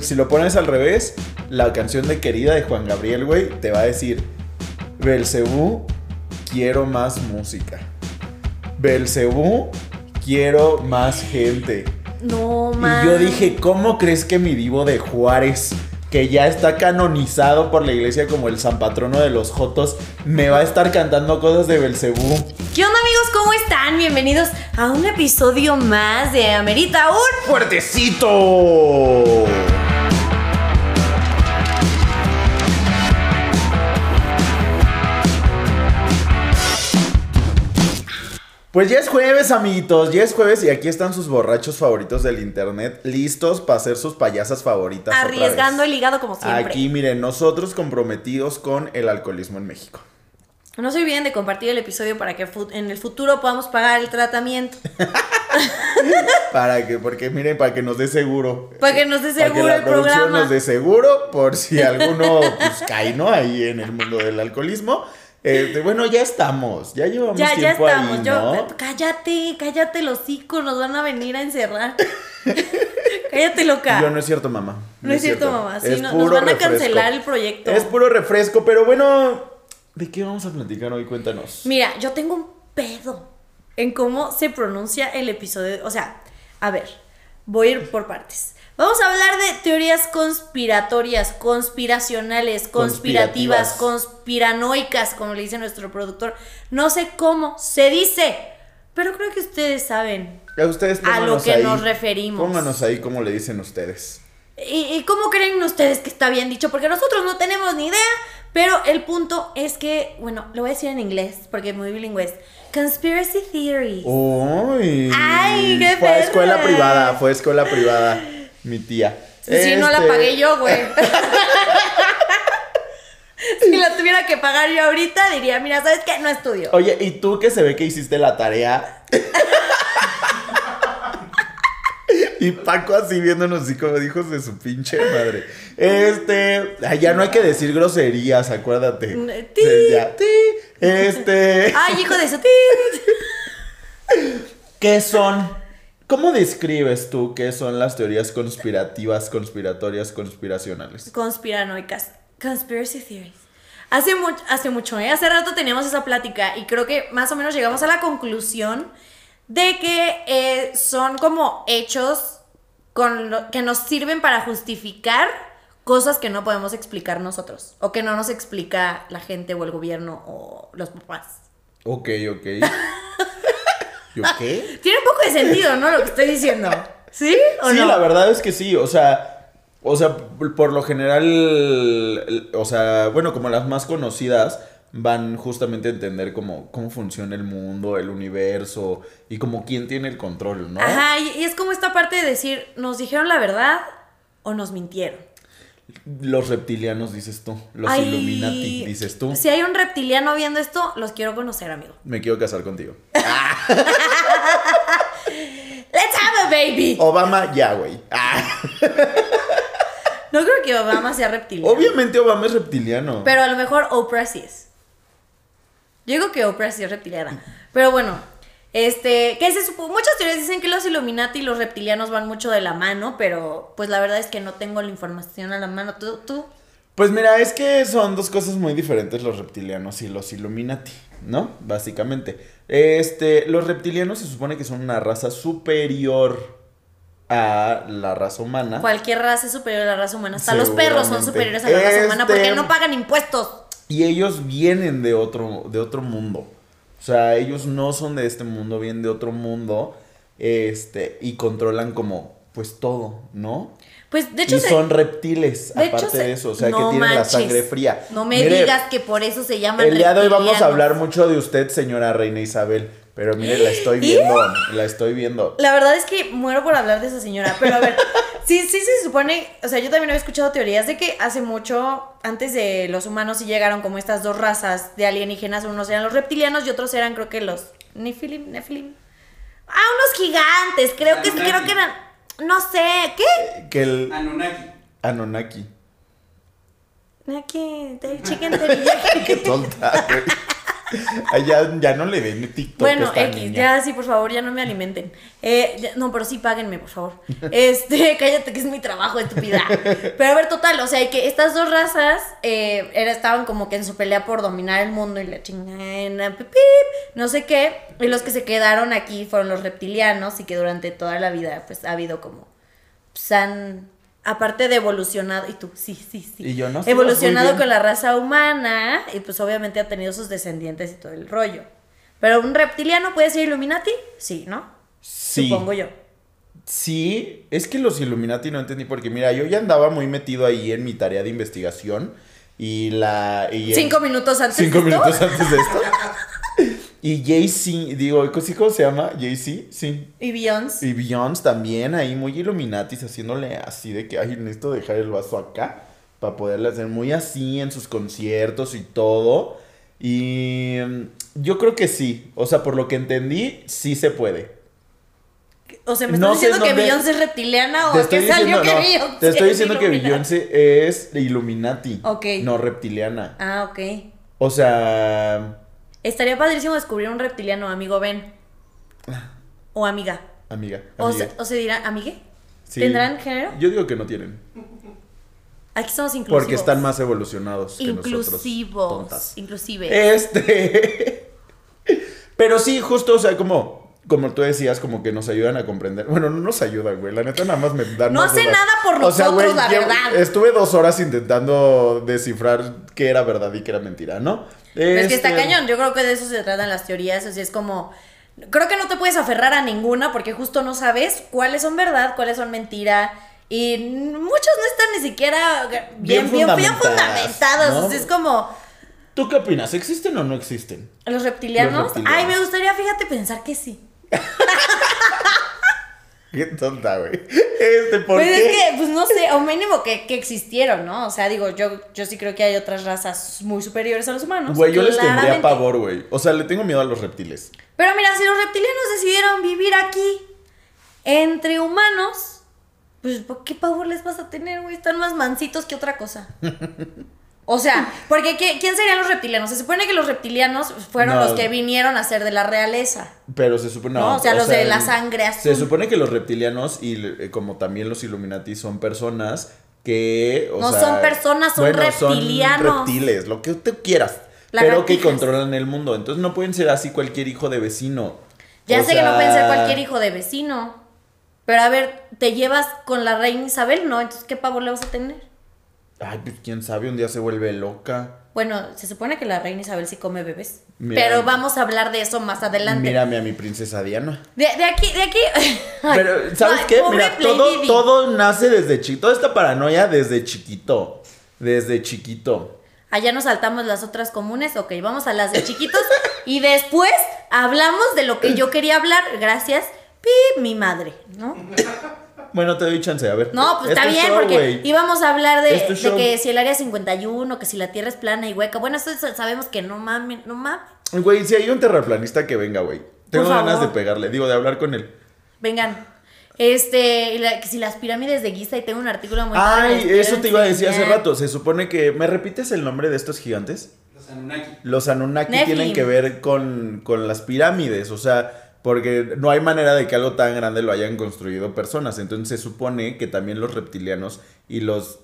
si lo pones al revés, la canción de Querida de Juan Gabriel, güey, te va a decir, Belcebú, quiero más música. Belcebú, quiero más gente. No, man. Y yo dije, ¿cómo crees que mi divo de Juárez, que ya está canonizado por la iglesia como el san patrono de los jotos, me va a estar cantando cosas de Belcebú? ¿Qué onda amigos? ¿Cómo están? Bienvenidos a un episodio más de Amerita un... ¡Fuertecito! Pues ya es jueves, amiguitos, ya es jueves y aquí están sus borrachos favoritos del internet, listos para hacer sus payasas favoritas. otra vez. Arriesgando el hígado como siempre. Aquí, miren, nosotros comprometidos con el alcoholismo en México. No se olviden de compartir el episodio para que en el futuro podamos pagar el tratamiento. Para que, porque miren, para que nos dé seguro. Para que nos dé Para que seguro la el producción programa. nos dé seguro por si alguno pues, cae, ¿no? Ahí en el mundo del alcoholismo. Este, bueno, ya estamos, ya llevamos Ya, ya tiempo estamos. ahí, Yo, ¿no? cállate, cállate los hocico, nos van a venir a encerrar. cállate loca. Yo no es cierto, mamá. No es cierto, mamá. Sí, Es no- nos puro van a refresco. cancelar el proyecto. Es puro refresco, pero bueno, ¿de qué vamos a platicar hoy? Cuéntanos. Mira, yo tengo un pedo en cómo se pronuncia el episodio. O sea, a ver, voy a ir por partes. Vamos a hablar de teorías conspiratorias, conspiracionales, conspirativas, conspiranoicas, como le dice nuestro productor. No sé cómo se dice, pero creo que ustedes saben. A ustedes A lo que ahí, nos referimos. Pónganos ahí como le dicen ustedes. ¿Y, y cómo creen ustedes que está bien dicho? Porque nosotros no tenemos ni idea, pero el punto es que, bueno, lo voy a decir en inglés porque es muy bilingüe. Conspiracy theories. Uy. Ay, qué Fue escuela privada, fue escuela privada, mi tía. Si no la Este, pagué yo, güey. si la tuviera que pagar yo ahorita, diría, mira, ¿sabes qué? No estudio. Oye, ¿y tú que se ve que hiciste la tarea? y Paco así viéndonos así como hijos de su pinche madre. Este, ya no hay que decir groserías, acuérdate. Ti, Ya. Este, Ay, hijo de eso. ¿qué son? ¿Cómo describes tú qué son las teorías conspirativas, conspiratorias, conspiracionales? Conspiranoicas. Conspiracy theories. Hace, mu- hace mucho, ¿eh? Hace rato teníamos esa plática y creo que más o menos llegamos a la conclusión de que eh, son como hechos con lo- que nos sirven para justificar cosas que no podemos explicar nosotros o que no nos explica la gente o el gobierno o los papás. Ok, ok. ¿Yo qué? Tiene un poco de sentido, ¿no? Lo que estoy diciendo. ¿Sí o Sí, no? la verdad es que sí, o sea, o sea, por lo general, o sea, bueno, como las más conocidas van justamente a entender cómo, cómo funciona el mundo, el universo y como quién tiene el control, ¿no? Ajá, y es como esta parte de decir, ¿nos dijeron la verdad o nos mintieron? Los reptilianos, dices tú, los Ay, Illuminati, dices tú. Si hay un reptiliano viendo esto, los quiero conocer, amigo. Me quiero casar contigo. Let's have a baby. Obama, ya, güey. Ah, No creo que Obama sea reptiliano. obviamente Obama es reptiliano. Pero a lo mejor Oprah sí es. Yo digo que Oprah sí es reptiliana. Pero bueno, este, que se supo, muchas teorías dicen que los Illuminati y los reptilianos van mucho de la mano, pero pues la verdad es que no tengo la información a la mano. ¿Tú? tú? Pues mira, es que son dos cosas muy diferentes los reptilianos y los Illuminati, ¿no? Básicamente. Este, los reptilianos se supone que son una raza superior a la raza humana. Cualquier raza es superior a la raza humana. Hasta los perros son superiores a la raza humana porque Este- no pagan impuestos. Y ellos vienen de otro, de otro mundo. O sea, ellos no son de este mundo, vienen de otro mundo. Este, y controlan como, pues todo, ¿no? Pues de hecho, y se- son reptiles, de aparte de eso. O sea, no que tienen la sangre fría. No me Mire, digas que por eso se llaman El día de hoy vamos a hablar mucho de usted, señora Reina Isabel. Pero mire, la estoy viendo, la estoy viendo. La verdad es que muero por hablar de esa señora, pero a ver, sí, sí se supone, o sea, yo también había escuchado teorías de que hace mucho, antes de los humanos, sí llegaron como estas dos razas de alienígenas, unos eran los reptilianos y otros eran creo que los Nephilim, Nephilim. Ah, unos gigantes, creo que, Anunnaki. creo que eran, no sé, ¿qué? Que el Anunnaki. Anunnaki. Te- chicken teriyaki. Qué tonta, güey. Ya, ya no le den TikTok a Bueno, esta X, niña. ya sí, por favor, ya no me alimenten. Eh, ya- no, pero sí páguenme, por favor. Este, cállate que es mi trabajo, estúpida. Pero a ver, total, o sea, que estas dos razas eh, era, estaban como que en su pelea por dominar el mundo y la chingada, no sé qué. Y los que se quedaron aquí fueron los reptilianos y que durante toda la vida, pues, ha habido como, pues, han, aparte de evolucionado, y tú, sí, sí, sí. Y yo no sé, Evolucionado con la raza humana y pues obviamente ha tenido sus descendientes y todo el rollo. Pero un reptiliano puede ser Illuminati? Sí, ¿no? Sí. Supongo yo. Sí, es que los Illuminati no entendí porque mira, yo ya andaba muy metido ahí en mi tarea de investigación y la... y Cinco minutos antes Cinco de esto. minutos antes de esto. Y Jay-Z, digo, ¿sí ¿cómo se llama? Jay-Z, sí. Y Beyoncé. Y Beyoncé también ahí muy Illuminatis haciéndole así de que, ay, necesito dejar el vaso acá para poderle hacer muy así en sus conciertos y todo. Y mm, yo creo que sí, o sea, por lo que entendí, sí se puede. O sea, ¿me No estás sé diciendo que Beyoncé es reptiliana o estoy que salió que no, Beyoncé te estoy es diciendo que? Beyoncé es Illuminati, Ok. no reptiliana. Ah, ok. O sea, Estaría padrísimo descubrir un reptiliano, amigo Ben. O amiga. amiga, O amiga. se, o se dirá, ¿amigue? Sí. ¿Tendrán género? Yo digo que no tienen. Aquí somos inclusivos. Porque están más evolucionados que nosotros. Inclusivos. Inclusive. Este. Pero sí, justo, o sea, como, como tú decías, como que nos ayudan a comprender. Bueno, no nos ayudan, güey. La neta nada más me dan No dudas. nada por O sea, nosotros, güey, la verdad. Estuve dos horas intentando descifrar qué era verdad y qué era mentira, ¿no? Es que está Este, cañón. Yo creo que de eso se tratan las teorías. Así es como. Creo que no te puedes aferrar a ninguna porque justo no sabes cuáles son verdad, cuáles son mentira. Y muchos no están ni siquiera bien, bien, fundamentados. ¿no? O sea, es como. ¿Tú qué opinas? ¿Existen o no existen? ¿Los reptilianos? Los reptilianos. Ay, me gustaría, fíjate, pensar que sí. Qué tonta, güey. Este, ¿por pues qué? es que, pues no sé, o mínimo que, que existieron, ¿no? O sea, digo, yo, yo sí creo que hay otras razas muy superiores a los humanos. Güey, yo les tendría pavor, güey. O sea, le tengo miedo a los reptiles. Pero mira, si los reptilianos decidieron vivir aquí entre humanos, pues ¿por qué pavor les vas a tener, güey? Están más mansitos que otra cosa. O sea, porque ¿qué- ¿quién serían los reptilianos? Se supone que los reptilianos fueron No. los que vinieron a ser de la realeza. Pero se supone. No, o sea, los de la sangre Se azul. supone que los reptilianos y eh, como también los Illuminati son personas que. o No sea, son personas, son reptilianos. Son reptiles, lo que tú quieras. Lagartijas. Pero que controlan el mundo. Entonces no pueden ser así cualquier hijo de vecino. Ya O sé que no pueden ser cualquier hijo de vecino. Pero a ver, te llevas con la reina Isabel, ¿no? Entonces, ¿qué pavor le vas a tener? Ay, pues quién sabe, un día se vuelve loca. Bueno, se supone que la reina Isabel sí come bebés. Mira. pero vamos a hablar de eso más adelante. Mírame a mi princesa Diana. De, de aquí, de aquí. Pero, ¿sabes qué? Mira, Play todo, todo nace desde chiquito. Toda esta paranoia desde chiquito. Desde chiquito. Allá nos saltamos las otras comunes, ok, vamos a las de chiquitos. y después hablamos de lo que yo quería hablar, gracias, pi, mi madre, ¿no? Bueno, te doy chance, a ver. No, pues está es bien, show, porque íbamos a hablar de, de que si el área 51, que si la Tierra es plana y hueca. Bueno, eso sa- sabemos que no mames, no mames. Güey, si hay un terraplanista que venga, güey. Tengo Por ganas de pegarle, digo, de hablar con él. Vengan. Este, la- que si las pirámides de Giza, y tengo un artículo muy Ay, eso te iba a decir hace rato. Se supone que. ¿Me repites el nombre de estos gigantes? Los Anunnaki. Los Anunnaki tienen que ver con, con las pirámides, o sea, porque no hay manera de que algo tan grande lo hayan construido personas. Entonces se supone que también los reptilianos y los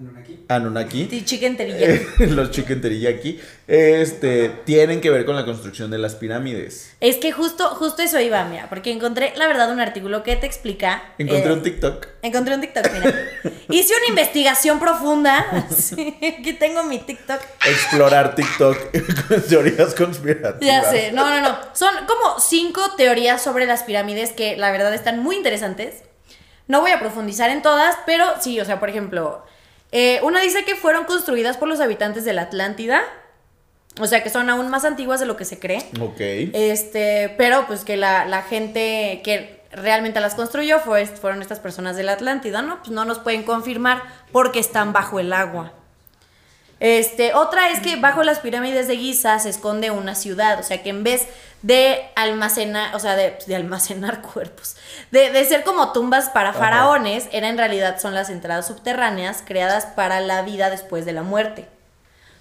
Anunnaki. Anunnaki, chicken teriyaki. los chicken teriyaki, este, tienen que ver con la construcción de las pirámides. Es que justo, justo eso iba, mira, porque encontré, la verdad, un artículo que te explica. Encontré eh, un TikTok. Encontré un TikTok, mira. Hice una investigación profunda. Sí, aquí tengo mi TikTok. Explorar TikTok con teorías conspirativas. Ya sé, no, no, no. Son como cinco teorías sobre las pirámides que la verdad están muy interesantes. No voy a profundizar en todas, pero sí, o sea, por ejemplo, eh, una dice que fueron construidas por los habitantes de la Atlántida. O sea, que son aún más antiguas de lo que se cree. Ok. Este, pero pues que la, la gente que realmente las construyó fue, fueron estas personas de la Atlántida, ¿no? Pues no nos pueden confirmar porque están bajo el agua. Este, otra es que bajo las pirámides de Giza se esconde una ciudad, o sea que en vez de almacenar, o sea, de, de almacenar cuerpos, de, de ser como tumbas para Ajá. faraones, era en realidad son las entradas subterráneas creadas para la vida después de la muerte.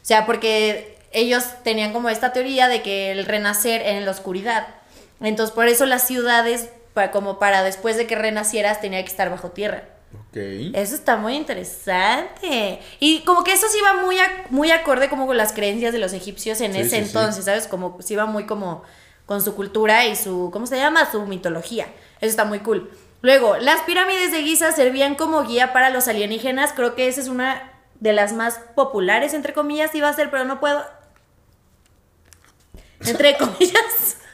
O sea, porque ellos tenían como esta teoría de que el renacer era en la oscuridad. Entonces, por eso las ciudades, como para después de que renacieras, tenía que estar bajo tierra. Eso está muy interesante. Y como que eso sí va muy, muy acorde como con las creencias de los egipcios en Sí, ese sí, sí. entonces, ¿sabes? Como sí va muy como con su cultura y su, ¿cómo se llama? Su mitología. Eso está muy cool. Luego, las pirámides de Giza servían como guía para los alienígenas. Creo que esa es una de las más populares, entre comillas, iba a ser, pero no puedo. Entre comillas.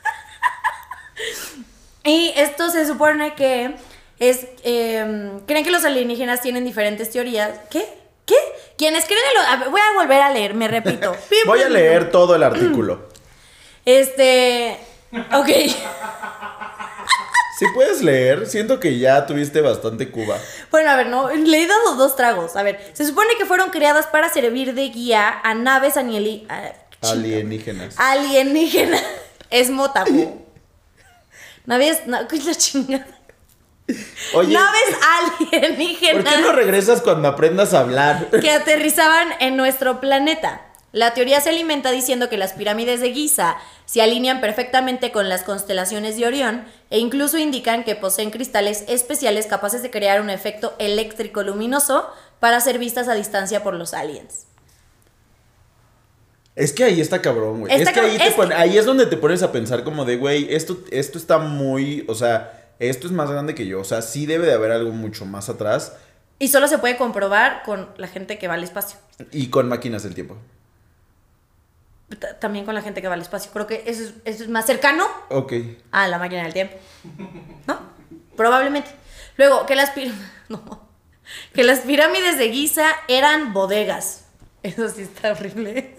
Y esto se supone que es. eh, creen que los alienígenas tienen diferentes teorías. ¿Qué? ¿Qué? Quienes creen en lo- a ver, voy a volver a leer, me repito. Voy a leer todo el artículo. Este. Ok. Si puedes leer, siento que ya tuviste bastante Cuba. Bueno, a ver, no, le he dado dos tragos. A ver, se supone que fueron creadas para servir de guía a naves anieli- a- Alienígenas. alienígenas. Es motapo. Naves. No, ¿qué es la chingada? Oye, Naves alienígenas. ¿por qué no regresas cuando aprendas a hablar? que aterrizaban en nuestro planeta. La teoría se alimenta diciendo que las pirámides de Giza se alinean perfectamente con las constelaciones de Orión e incluso indican que poseen cristales especiales capaces de crear un efecto eléctrico luminoso para ser vistas a distancia por los aliens. Es que ahí está cabrón, güey. Es que ahí, te es pon- ahí es donde te pones a pensar como de, güey, esto, esto está muy, o sea, esto es más grande que yo. O sea, sí debe de haber algo mucho más atrás Y solo se puede comprobar con la gente que va al espacio. y con máquinas del tiempo. T- También con la gente que va al espacio. Creo que eso es, eso es más cercano Ok. a la máquina del tiempo. ¿No? Probablemente. Luego, que las, no. que las pirámides de Giza eran bodegas. Eso sí está horrible.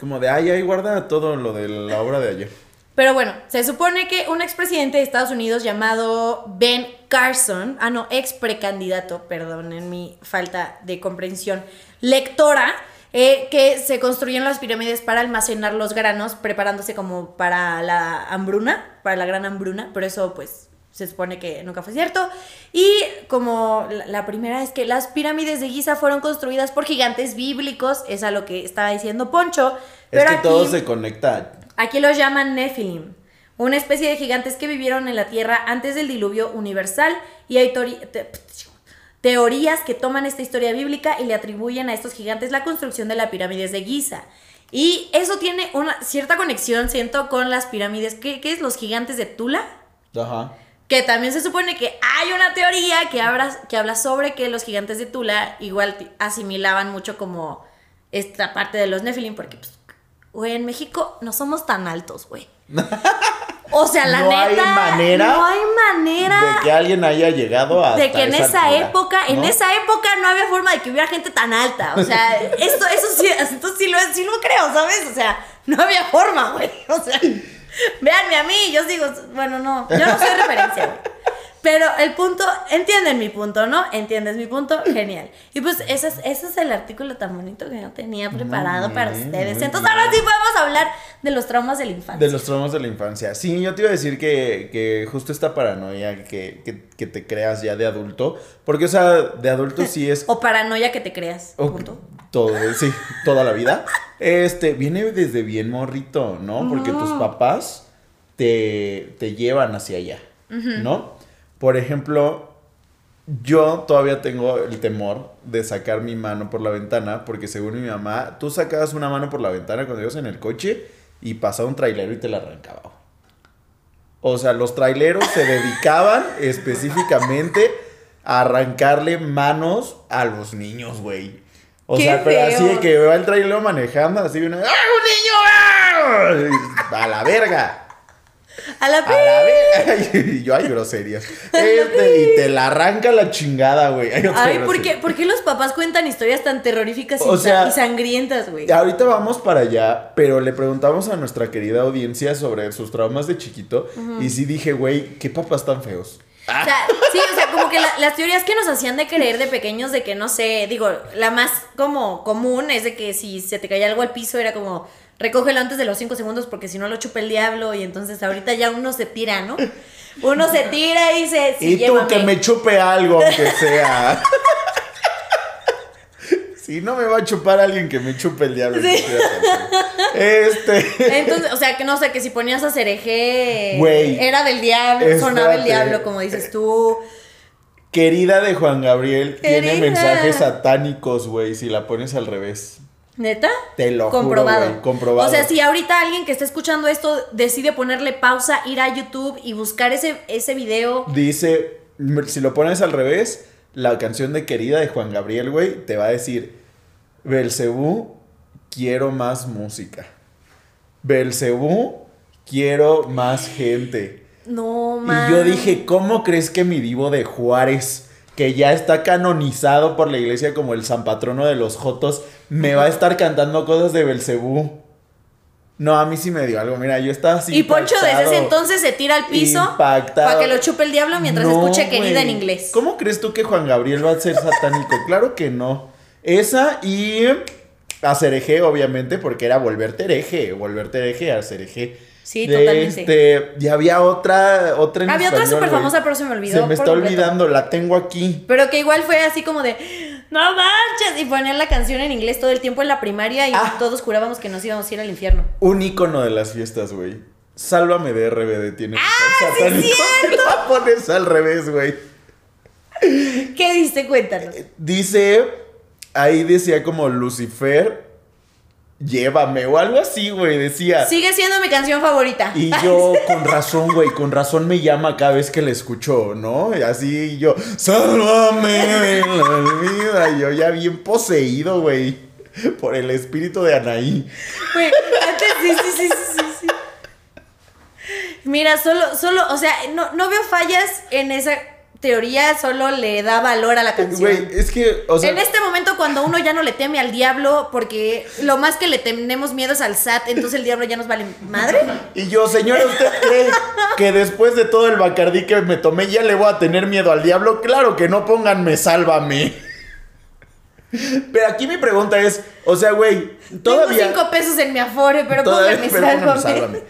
Como de, ay, ahí guarda todo lo de la obra de ayer. Pero bueno, se supone que un expresidente de Estados Unidos llamado Ben Carson, ah no, ex precandidato, perdón, en mi falta de comprensión, lectora, eh, que se construyeron las pirámides para almacenar los granos, preparándose como para la hambruna, para la gran hambruna, pero eso pues se supone que nunca fue cierto. Y como la, primera es que las pirámides de Giza fueron construidas por gigantes bíblicos, es a lo que estaba diciendo Poncho. Es Pero que todo aquí- se conecta. Aquí los llaman Nephilim, una especie de gigantes que vivieron en la Tierra antes del diluvio universal y hay teorías que toman esta historia bíblica y le atribuyen a estos gigantes la construcción de las pirámides de Giza. Y eso tiene una cierta conexión, siento, con las pirámides. ¿Qué, qué es los gigantes de Tula? Ajá. Que también se supone que hay una teoría que habla, que habla sobre que los gigantes de Tula igual asimilaban mucho como esta parte de los Nephilim, porque, pues, güey, en México no somos tan altos, güey. O sea, la No hay neta. manera No hay manera. De que alguien haya llegado a. de que en esa época, en esa época no había forma de que hubiera gente tan alta. O sea, esto, eso sí, esto sí lo, sí lo creo, ¿sabes? O sea, no había forma, güey. O sea, véanme a mí, yo digo, bueno, no, yo no soy referencia, güey. Pero el punto, entienden mi punto, ¿no? ¿Entiendes mi punto? Genial. Y pues ese es, ese es el artículo tan bonito que yo tenía preparado para ustedes. Entonces ahora sí podemos hablar de los traumas de la infancia. De los traumas de la infancia. Sí, yo te iba a decir que, que justo esta paranoia que, que, que te creas ya de adulto. Porque, o sea, de adulto sí es. O paranoia que te creas. o- punto. todo, sí, toda la vida. Este, viene desde bien morrito, ¿no? Porque tus papás te, te llevan hacia allá, ¿no? Por ejemplo, yo todavía tengo el temor de sacar mi mano por la ventana, porque según mi mamá, tú sacabas una mano por la ventana cuando ibas en el coche y pasaba un trailero y te la arrancaba. O sea, los traileros se dedicaban específicamente a arrancarle manos a los niños, güey. O ¡Qué sea, pero así de que va el trailero manejando, así viene, ¡ah, un niño! ¡ah! A la verga. A la. Y yo, hay groserías. Este, y te la arranca la chingada, güey. Ay, ¿por qué, por qué los papás cuentan historias tan terroríficas y, O sea, y sangrientas, güey? Ahorita vamos para allá, pero le preguntamos a nuestra querida audiencia sobre sus traumas de chiquito. Y sí dije, güey, qué papás tan feos. O sea, sí, o sea, como que la- las teorías que nos hacían de creer de pequeños, de que no sé, digo, la más como común es de que si se te caía algo al piso era como, recógelo antes de los cinco segundos porque si no lo chupa el diablo y entonces ahorita ya uno se tira, ¿no? Uno se tira y dice, sí, y tú llévame. que me chupe algo, aunque sea. Si no me va a chupar alguien que me chupe el diablo. Sí. Este. Entonces, o sea, que no sé, que si ponías a Cereje Güey. era del diablo, sonaba el diablo, como dices tú. Querida de Juan Gabriel tiene Querida. mensajes satánicos, güey, si la pones al revés. ¿Neta? Te lo juro, comprobado. güey, comprobado. O sea, si ahorita alguien que está escuchando esto decide ponerle pausa, ir a YouTube y buscar ese, ese video. Dice, si lo pones al revés, la canción de Querida de Juan Gabriel, güey, te va a decir, Belcebú, quiero más música. Belcebú, quiero más gente. No, man. Y yo dije, ¿cómo crees que mi divo de Juárez, que ya está canonizado por la iglesia como el san patrono de los Jotos, me va a estar cantando cosas de Belcebú? No, a mí sí me dio algo. Mira, yo estaba así. Y Poncho desde ese entonces se tira al piso para que lo chupe el diablo mientras No, escuche querida en inglés. ¿Cómo crees tú que Juan Gabriel va a ser satánico? claro que no. Esa y a Cereje, obviamente, porque era volverte hereje, volverte hereje a Cereje. Sí, De totalmente. Este, y había otra, otra en Había otra súper famosa, pero se me olvidó. Se me está completo. olvidando, la tengo aquí. Pero que igual fue así como de, no manches, y ponían la canción en inglés todo el tiempo en la primaria y Ah. todos jurábamos que nos íbamos a ir al infierno. Un icono de las fiestas, güey. Sálvame de RBD tiene. ¡Ah, sí es La pones al revés, güey. ¿Qué diste? Cuéntanos. Dice, ahí decía como Lucifer, llévame o algo así, güey, decía. Sigue siendo mi canción favorita. Y yo, con razón, güey, con razón me llama cada vez que la escucho, ¿no? Y así yo, sálvame de la vida. Y yo ya bien poseído, güey, por el espíritu de Anaí. Güey, antes sí, sí, sí, sí, sí, sí. Mira, solo, solo, o sea, no, no veo fallas en esa teoría, solo le da valor a la canción. Güey, es que, o sea, en este momento cuando uno ya no le teme al diablo, porque lo más que le tenemos miedo es al SAT, entonces el diablo ya nos vale madre. y yo, señora, ¿usted cree que después de todo el bacardí que me tomé ya le voy a tener miedo al diablo? Claro que no, pónganme, sálvame. Pero aquí mi pregunta es, o sea, güey, todavía... Tengo cinco pesos en mi afore, pero póngame, sálvame. sálvame.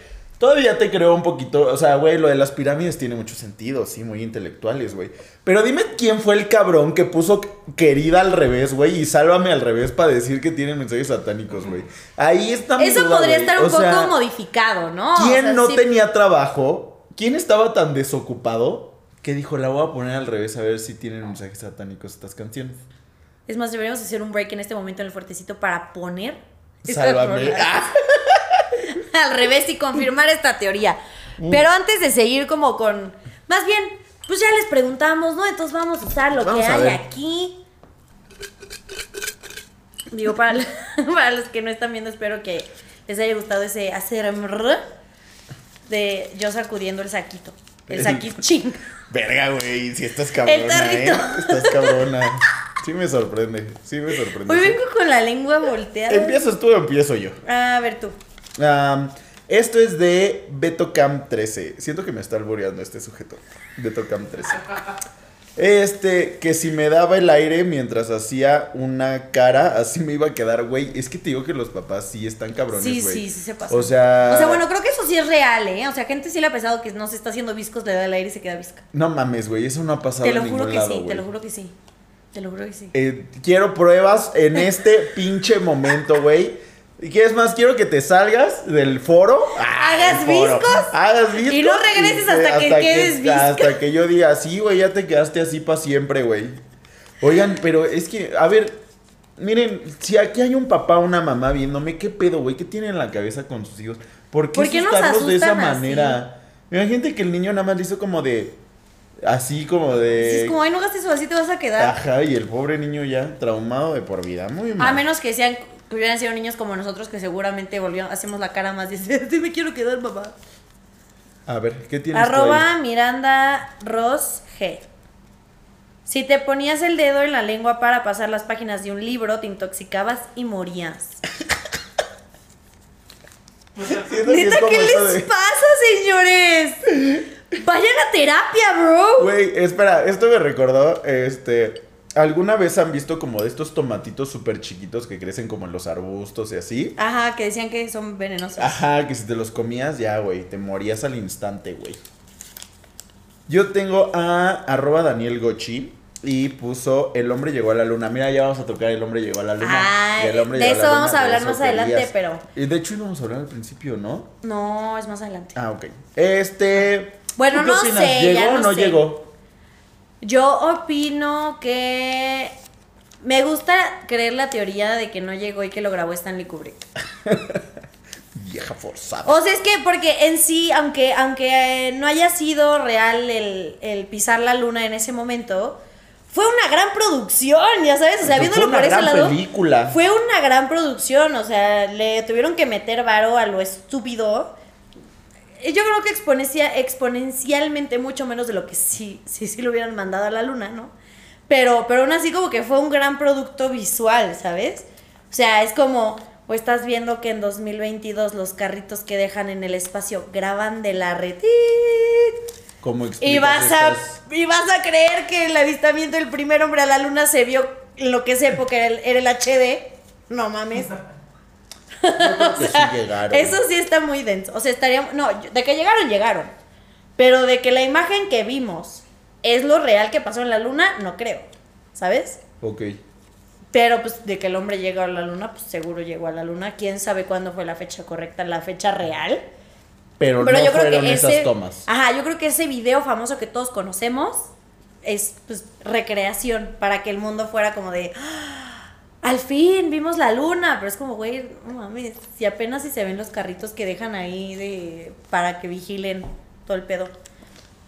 Todavía te creo un poquito, o sea, güey, lo de las pirámides tiene mucho sentido, sí, muy intelectuales, güey. Pero dime quién fue el cabrón que puso querida al revés, güey, y sálvame al revés para decir que tiene mensajes satánicos, güey. Ahí está mi Eso duda, podría güey. estar un O sea, poco modificado, ¿no? ¿Quién O sea, no sí- tenía trabajo? ¿Quién estaba tan desocupado que dijo, la voy a poner al revés a ver si tienen mensajes satánicos estas canciones? Es más, deberíamos hacer un break en este momento en el fuertecito para poner. Sálvame. Ah. Al revés y confirmar esta teoría. Mm. Pero antes de seguir como con... Más bien, pues ya les preguntamos, ¿no? Entonces vamos a usar lo Vamos que hay aquí. Digo, para, para los que no están viendo, espero que les haya gustado ese hacer de yo sacudiendo el saquito. El saquito ching. Verga, güey, si estás cabrona, El tarrito. ¿eh? Estás cabrona. Sí me sorprende, sí me sorprende. Hoy vengo con la lengua volteada. ¿Empiezas tú o empiezo yo? A ver tú. Esto es de BetoCam 13. Siento que me está alboreando este sujeto. BetoCam 13. Este, que si me daba el aire mientras hacía una cara, así me iba a quedar, güey. Es que te digo que los papás sí están cabrones, Sí, güey. sí, sí se pasa. O sea. O sea, bueno, creo que eso sí es real, ¿eh? O sea, gente sí le ha pesado que no se está haciendo viscos, le da el aire y se queda visca. No mames, güey. Eso no ha pasado Te lo en juro que lado, sí, te lo juro que sí. Te lo juro que sí. Eh, quiero pruebas en este pinche momento, güey. ¿Y qué es más? Quiero que te salgas del foro. Ah, Hagas foro. viscos. Hagas viscos. Y no regreses hasta que quedes visca. Hasta que yo diga, sí, güey, ya te quedaste así para siempre, güey. Oigan, pero es que, a ver, miren, si aquí hay un papá o una mamá viéndome, ¿qué pedo, güey? ¿Qué tienen en la cabeza con sus hijos? ¿Por qué, ¿Por qué asustarlos de esa así? manera? Imagínate que el niño nada más le hizo como de... Así como de... Sí, es como, ay, no gastes eso, así te vas a quedar. Ajá, y el pobre niño ya traumado de por vida. Muy mal. A menos que sean, que hubieran sido niños como nosotros que seguramente volvieron, hacemos la cara más de sí me quiero quedar, mamá. A ver, ¿qué tienes tú Arroba ahí? Miranda Ross G. Si te ponías el dedo en la lengua para pasar las páginas de un libro, te intoxicabas y morías. ¿Neta qué les de- pasa, señores? Vayan a terapia, bro. Güey, espera, esto me recordó, este... ¿Alguna vez han visto como de estos tomatitos súper chiquitos que crecen como en los arbustos y así? Ajá, que decían que son venenosos. Ajá, que si te los comías ya, güey, te morías al instante, güey. Yo tengo a arroba Daniel Gochi. y puso El hombre llegó a la luna. Mira, ya vamos a tocar El hombre llegó a la luna. Ay, el hombre de llegó eso la vamos a hablar más adelante, querías. pero- Y de hecho íbamos a hablar al principio, ¿no? No, es más adelante. Ah, ok. Este. Bueno, ¿tú qué no sé, ¿Llegó ya o no no sé. llegó? Yo opino que me gusta creer la teoría de que no llegó y que lo grabó Stanley Kubrick. Vieja forzada. O sea, es que porque en sí, aunque, aunque eh, no haya sido real el, el pisar la luna en ese momento, fue una gran producción, ya sabes, o sea, viéndolo por ese lado. película. Fue una gran producción, o sea, le tuvieron que meter varo a lo estúpido. Yo creo que exponencia, exponencialmente mucho menos de lo que sí, sí, sí lo hubieran mandado a la luna, ¿no? Pero, pero aún así como que fue un gran producto visual, ¿sabes? O sea, es como, o estás viendo que en 2022 los carritos que dejan en el espacio graban de la red. ¿Cómo Y vas, a, y vas a creer que el avistamiento del primer hombre a la luna se vio en lo que es época, era el, era el HD. No mames. Que sí llegaron. Eso sí está muy denso. O sea, estaría. No, de que llegaron, llegaron. Pero de que la imagen que vimos es lo real que pasó en la luna, no creo. ¿Sabes? Ok. Pero pues de que el hombre llegó a la luna, pues seguro llegó a la luna. ¿Quién sabe cuándo fue la fecha correcta, la fecha real? Pero, Pero no yo creo fueron que esas ese, tomas. Ajá, yo creo que ese video famoso que todos conocemos es pues recreación para que el mundo fuera como de "Ah, al fin vimos la luna, pero es como güey, no mames, si apenas si se ven los carritos que dejan ahí de para que vigilen todo el pedo.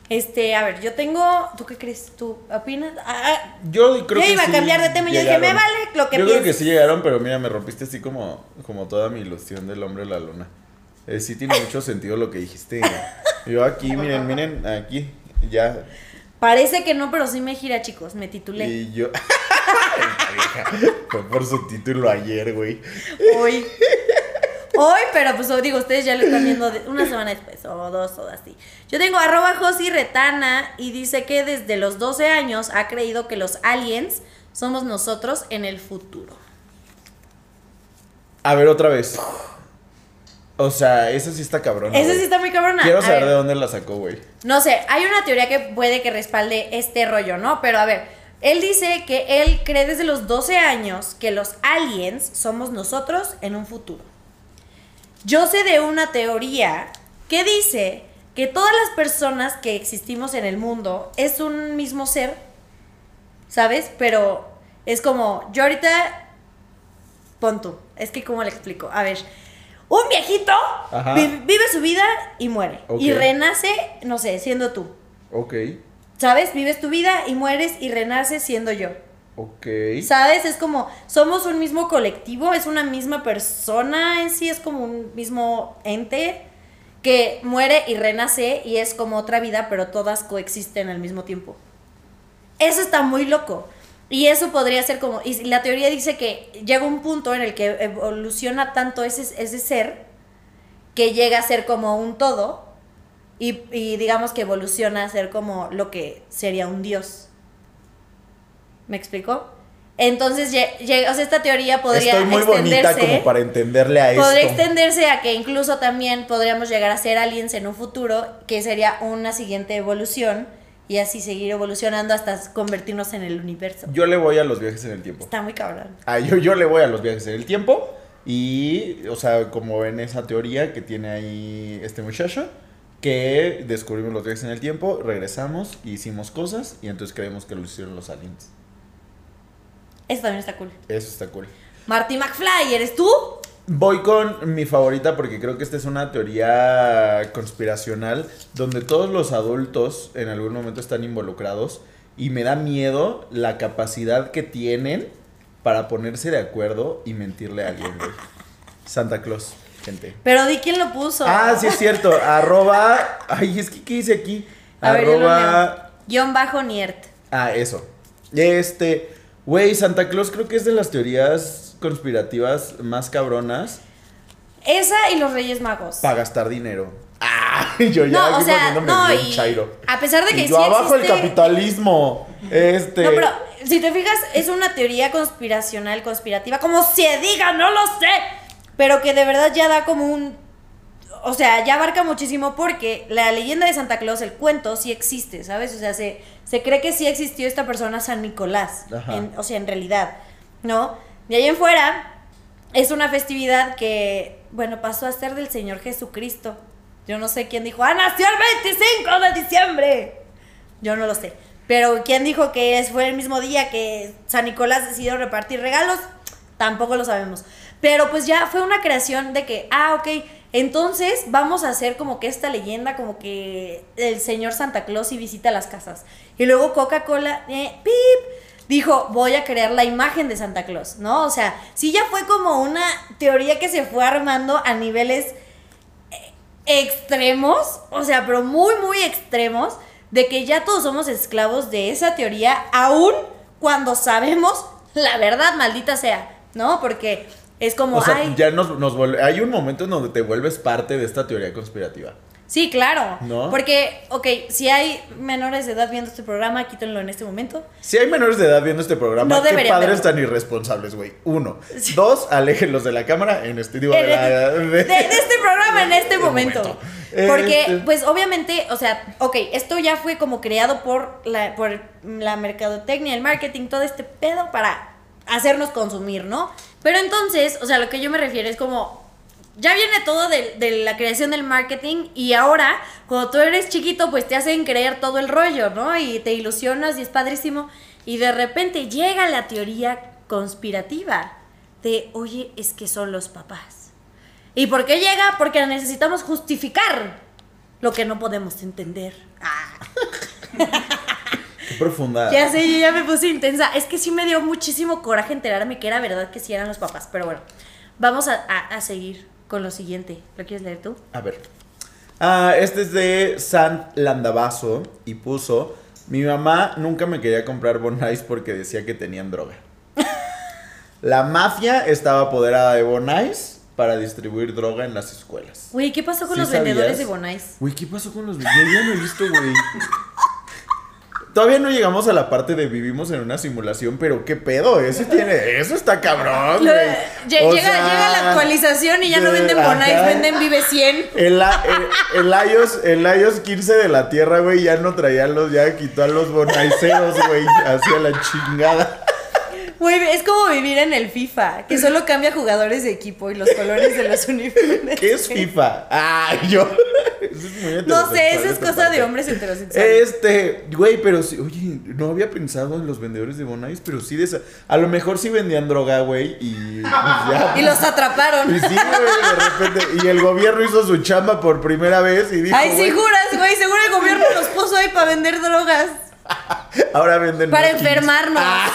Este, a ver, yo tengo, ¿tú qué crees? ¿Tú opinas? Ah, ah, Yo creo Yo que iba a sí cambiar de tema y yo dije, llegaron. me vale lo que Yo creo que pienses. sí llegaron, pero mira, me rompiste así como, como toda mi ilusión del hombre de la luna. Eh, sí tiene mucho sentido lo que dijiste. Yo aquí, miren, miren, aquí, ya. parece que no, pero sí me gira, chicos, me titulé. Y yo. Fue por su título ayer, güey. Hoy. Hoy, pero pues os digo, ustedes ya lo están viendo de- una semana después, o dos, o así. Yo tengo arroba Josi Retana y dice que desde los 12 años ha creído que los aliens somos nosotros en el futuro. A ver, otra vez. O sea, esa sí está cabrón. Ese sí está muy cabrona. Quiero saber de dónde la sacó, güey. No sé, hay una teoría que puede que respalde este rollo, ¿no? Pero a ver, él dice que él cree desde los 12 años que los aliens somos nosotros en un futuro. Yo sé de una teoría que dice que todas las personas que existimos en el mundo es un mismo ser, ¿sabes? Pero es como, yo ahorita, pon tú, es que cómo le explico, a ver, un viejito vive su vida y muere. Y renace, no sé, siendo tú. Ok. ¿Sabes? Vives tu vida y mueres y renaces siendo yo. Ok. ¿Sabes? Es como, somos un mismo colectivo, es una misma persona en sí, es como un mismo ente que muere y renace y es como otra vida, pero todas coexisten al mismo tiempo. Eso está muy loco. Y eso podría ser como, y la teoría dice que llega un punto en el que evoluciona tanto ese, ese ser que llega a ser como un todo y, y digamos que evoluciona a ser como lo que sería un dios. ¿Me explico? Entonces, llega, o sea, esta teoría podría Estoy muy bonita extenderse. como para entenderle a esto. Podría extenderse a que incluso también podríamos llegar a ser aliens en un futuro, que sería una siguiente evolución, y así seguir evolucionando hasta convertirnos en el universo. Yo le voy a los viajes en el tiempo. Está muy cabrón. Ah, yo, yo le voy a los viajes en el tiempo. Y, o sea, como en esa teoría que tiene ahí este muchacho, que descubrimos los viajes en el tiempo, regresamos, hicimos cosas y entonces creemos que lo hicieron los aliens. Eso también está cool. Eso está cool. Marty McFly, ¿eres tú? Voy con mi favorita porque creo que esta es una teoría conspiracional donde todos los adultos en algún momento están involucrados y me da miedo la capacidad que tienen para ponerse de acuerdo y mentirle a alguien, güey. Santa Claus, gente. Pero di quién lo puso. Ah, sí es cierto. arroba. Ay, es que ¿qué dice aquí? A arroba. Guión bajo Niert. Ah, eso. Este, güey, Santa Claus creo que es de las teorías conspirativas más cabronas Esa y los Reyes Magos. para gastar dinero. Ah, yo ya No, o sea, poniéndome no, bien y chairo. a pesar de que Y yo sí abajo el capitalismo. Este. No, pero si te fijas, es una teoría conspiracional, conspirativa, como se diga, no lo sé. Pero que de verdad ya da como un. o sea, ya abarca muchísimo porque la leyenda de Santa Claus, el cuento, sí existe, ¿sabes? O sea, se, se cree que sí existió esta persona San Nicolás, en- o sea, en realidad, ¿no? De ahí en fuera, es una festividad que, bueno, pasó a ser del Señor Jesucristo. Yo no sé quién dijo, ah, nació el 25 de diciembre. Yo no lo sé. Pero quién dijo que es- fue el mismo día que San Nicolás decidió repartir regalos, tampoco lo sabemos. Pero pues ya fue una creación de que, ah, ok, entonces vamos a hacer como que esta leyenda, como que el señor Santa Claus y visita las casas. Y luego Coca-Cola, eh, pip, dijo, voy a crear la imagen de Santa Claus, ¿no? O sea, sí ya fue como una teoría que se fue armando a niveles eh, extremos, o sea, pero muy, muy extremos, de que ya todos somos esclavos de esa teoría, aún cuando sabemos la verdad, maldita sea, ¿no? Porque es como, O sea, ay, ya nos, nos vuelve- Hay un momento en donde te vuelves parte de esta teoría conspirativa. sí, claro, ¿No? porque, ok, si hay menores de edad viendo este programa, quítenlo en este momento. Si hay menores de edad viendo este programa, No qué padres tan irresponsables, güey. Uno. Sí. Dos, aléjenlos de la cámara en este digo, de, la- el- de, de este programa en este En momento. momento. Porque, Este- pues obviamente, o sea, ok, esto ya fue como creado por la, por la mercadotecnia, el marketing, todo este pedo para hacernos consumir, ¿no? Pero entonces, o sea, lo que yo me refiero es como, ya viene todo de, la creación del marketing y ahora, cuando tú eres chiquito, pues te hacen creer todo el rollo, ¿no? Y te ilusionas y es padrísimo. Y de repente llega la teoría conspirativa de, oye, es que son los papás. ¿Y por qué llega? Porque necesitamos justificar lo que no podemos entender. Ah, Qué profunda. ya sé, yo ya me puse intensa. Es que sí me dio muchísimo coraje enterarme que era verdad que sí eran los papás. Pero bueno, vamos a, a- a seguir con lo siguiente. ¿Lo quieres leer tú? A ver. Ah, este es de Sant Landavaso y puso: Mi mamá nunca me quería comprar Bonais porque decía que tenían droga. La mafia estaba apoderada de Bonais para distribuir droga en las escuelas. Güey, ¿qué pasó con ¿Sí los vendedores de Bonais? Güey, ¿qué pasó con los Yo ya no he visto, güey. Todavía no llegamos a la parte de vivimos en una simulación, pero qué pedo, eso tiene, eso está cabrón, Lo- güey. llega, sea, llega la actualización y ya no de- venden Bonais, venden Vive 100. El, a- el, el iOS, el iOS 15 de la Tierra, güey, ya no traía los, ya quitó a los bonaiceros, güey, hacia la chingada. Güey, es como vivir en el FIFA, que solo cambia jugadores de equipo y los colores de los uniformes. ¿Qué es FIFA? Ah, yo. Eso es muy No sé, eso es cosa parte. de hombres heterosexuales. Este, güey, pero sí, oye, no había pensado en los vendedores de Bonais, pero sí de esa. A lo mejor sí vendían droga, güey, y pues ya. Y los atraparon. Y sí, güey, de repente. Y el gobierno hizo su chamba por primera vez y dijo. Ay, sí, güey, juras, güey. Seguro el gobierno los puso ahí para vender drogas. Ahora venden Para enfermarnos. Ah.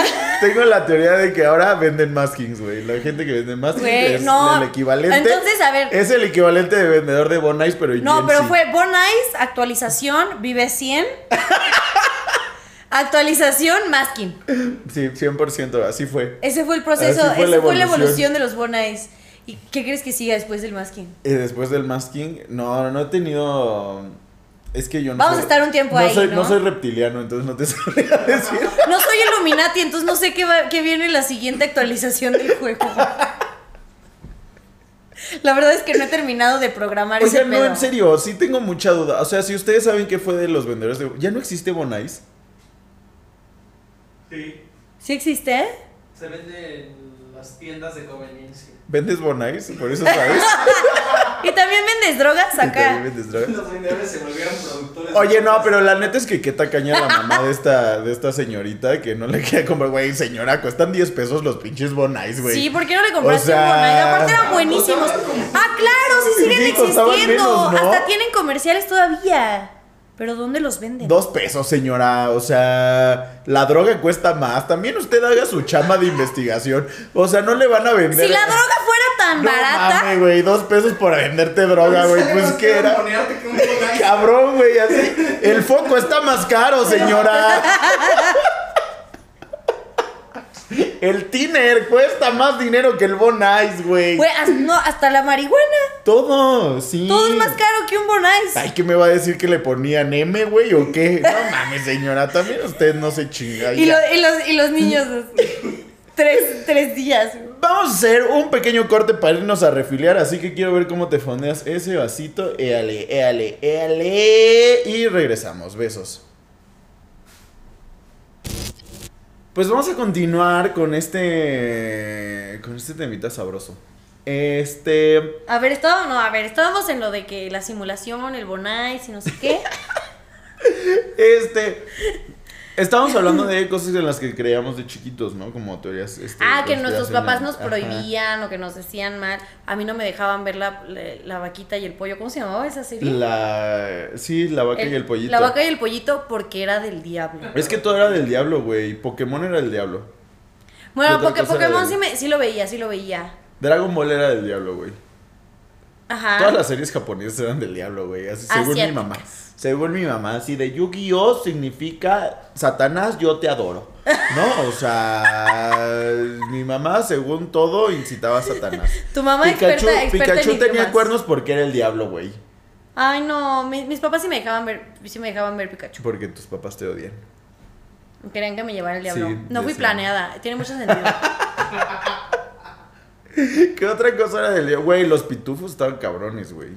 Tengo la teoría de que ahora venden maskings, güey. La gente que vende maskings es no. el equivalente. Entonces, a ver. Es el equivalente de vendedor de Bonais, pero No, pero sí. fue Bonais, actualización, Vive 100. actualización, Masking. Sí, 100%, así fue. Ese fue el proceso, fue esa la fue la evolución. de los Bonais. ¿Y qué crees que siga después del Masking? Y después del masking, no, no he tenido. Es que yo no Vamos soy- a estar un tiempo no ahí, Soy, ¿no? soy reptiliano, entonces no te sabría decir. No soy Illuminati, entonces no sé qué, va- qué viene en la siguiente actualización del juego. La verdad es que no he terminado de programar ese Oigan, no, pedo. en serio, sí tengo mucha duda. O sea, si ustedes saben qué fue de los vendedores de. ¿Ya no existe Bonais? Sí. ¿Sí existe? Se vende en las tiendas de conveniencia. ¿Vendes Bonais? Por eso sabes. ¿Y también vendes drogas Y también acá? vendes droga. Los vendedores se volvieron productores. Oye, no, pero la neta es que qué tacaña la mamá de esta, de esta señorita que no le quería comprar, güey, señora, cuestan 10 pesos los pinches Bonais, güey. Sí, ¿por qué no le compraste O sea- un Bonai? Aparte eran buenísimos. Ah, claro, sí siguen Sí, existiendo. menos, ¿no? Hasta tienen comerciales todavía. ¿Pero dónde los venden? Dos pesos, señora. O sea, la droga cuesta más. También usted haga su chamba de investigación. O sea, no le van a vender. Si la droga fuera tan no barata, mames, güey. Dos pesos por venderte droga, güey. Pues qué era. Cabrón, güey, así. El foco está más caro, señora. El tiner cuesta más dinero que el Bonais, güey. güey, no, hasta la marihuana. Todo, sí. Todo es más caro que un Bonais. Ay, ¿qué me va a decir que le ponían M, güey, o qué? No mames, señora, también usted no se chinga. Y, lo- y los, y los niños, tres, tres días. Vamos a hacer un pequeño corte para irnos a refiliar, así que quiero ver cómo te fondeas ese vasito. Éale, éale, éale. Y regresamos. Besos. Pues vamos a continuar con este. con este temita sabroso. Este. A ver, estaba, no, a ver, estábamos en lo de que la simulación, el Bonais y no sé qué. Este. Estábamos hablando de cosas en las que creíamos de chiquitos, ¿no? Como teorías. este, Ah, que nuestros papás nos Ajá. prohibían o que nos decían mal. A mí no me dejaban ver la, la, la vaquita y el pollo. ¿Cómo se llamaba esa serie? La. Sí, la vaca y el pollito. La vaca y el pollito porque era del diablo. Es que todo era del diablo, güey. Pokémon era del diablo. Bueno, porque Pokémon sí, me, sí lo veía, sí lo veía. Dragon Ball era del diablo, güey. Ajá. Todas las series japonesas eran del diablo, güey. Así, Ah, según mi mamá. Según mi mamá, así de Yu-Gi-Oh significa Satanás, yo te adoro. ¿No? O sea, mi mamá, según todo, incitaba a Satanás. Tu mamá Pikachu, experta, experta Pikachu en tenía cuernos porque era el diablo, güey. Ay, no, mi- mis papás sí me dejaban ver, sí me dejaban ver Pikachu. Porque tus papás te odian. Querían que me llevara el diablo. Sí, no fui planeada, tiene mucho sentido. ¿Qué otra cosa era del diablo? Güey, los pitufos estaban cabrones, güey.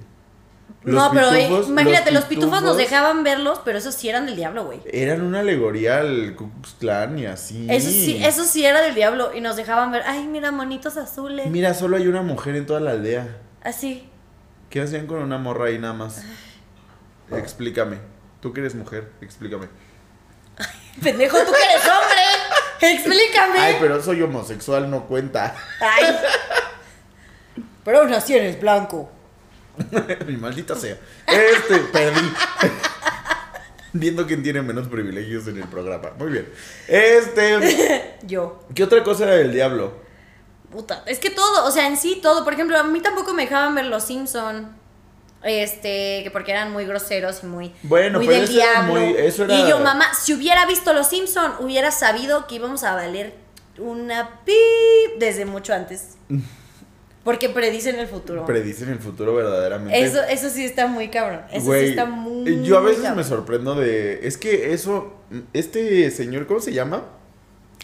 Los no, pero eh, imagínate, los pitufos nos dejaban verlos, pero esos sí eran del diablo, güey. Eran una alegoría al Ku Klux Klan y así. Eso sí, eso sí era del diablo y nos dejaban ver, ay, mira, monitos azules. Mira, solo hay una mujer en toda la aldea. Así. ¿Qué hacían con una morra ahí nada más? Explícame. Tú que eres mujer, explícame. Pendejo, tú que eres hombre. Explícame. Ay, pero soy homosexual, no cuenta. Ay. Pero aún así eres blanco. Mi maldita sea. Este, perdí. Viendo quién tiene menos privilegios en el programa. Muy bien. Este. Yo. ¿Qué otra cosa era del diablo? Puta. Es que todo, o sea, en sí todo. Por ejemplo, a mí tampoco me dejaban ver los Simpson. Este, que porque eran muy groseros y muy, Bueno, muy pero del eso era diablo. muy- eso era- Y yo, mamá, si hubiera visto los Simpson, hubiera sabido que íbamos a valer una pip desde mucho antes. Porque predicen el futuro. Predicen el futuro verdaderamente. Eso, eso sí está muy cabrón. Eso Güey, sí está muy. yo a veces cabrón. me sorprendo de. Es que eso. Este señor, ¿cómo se llama?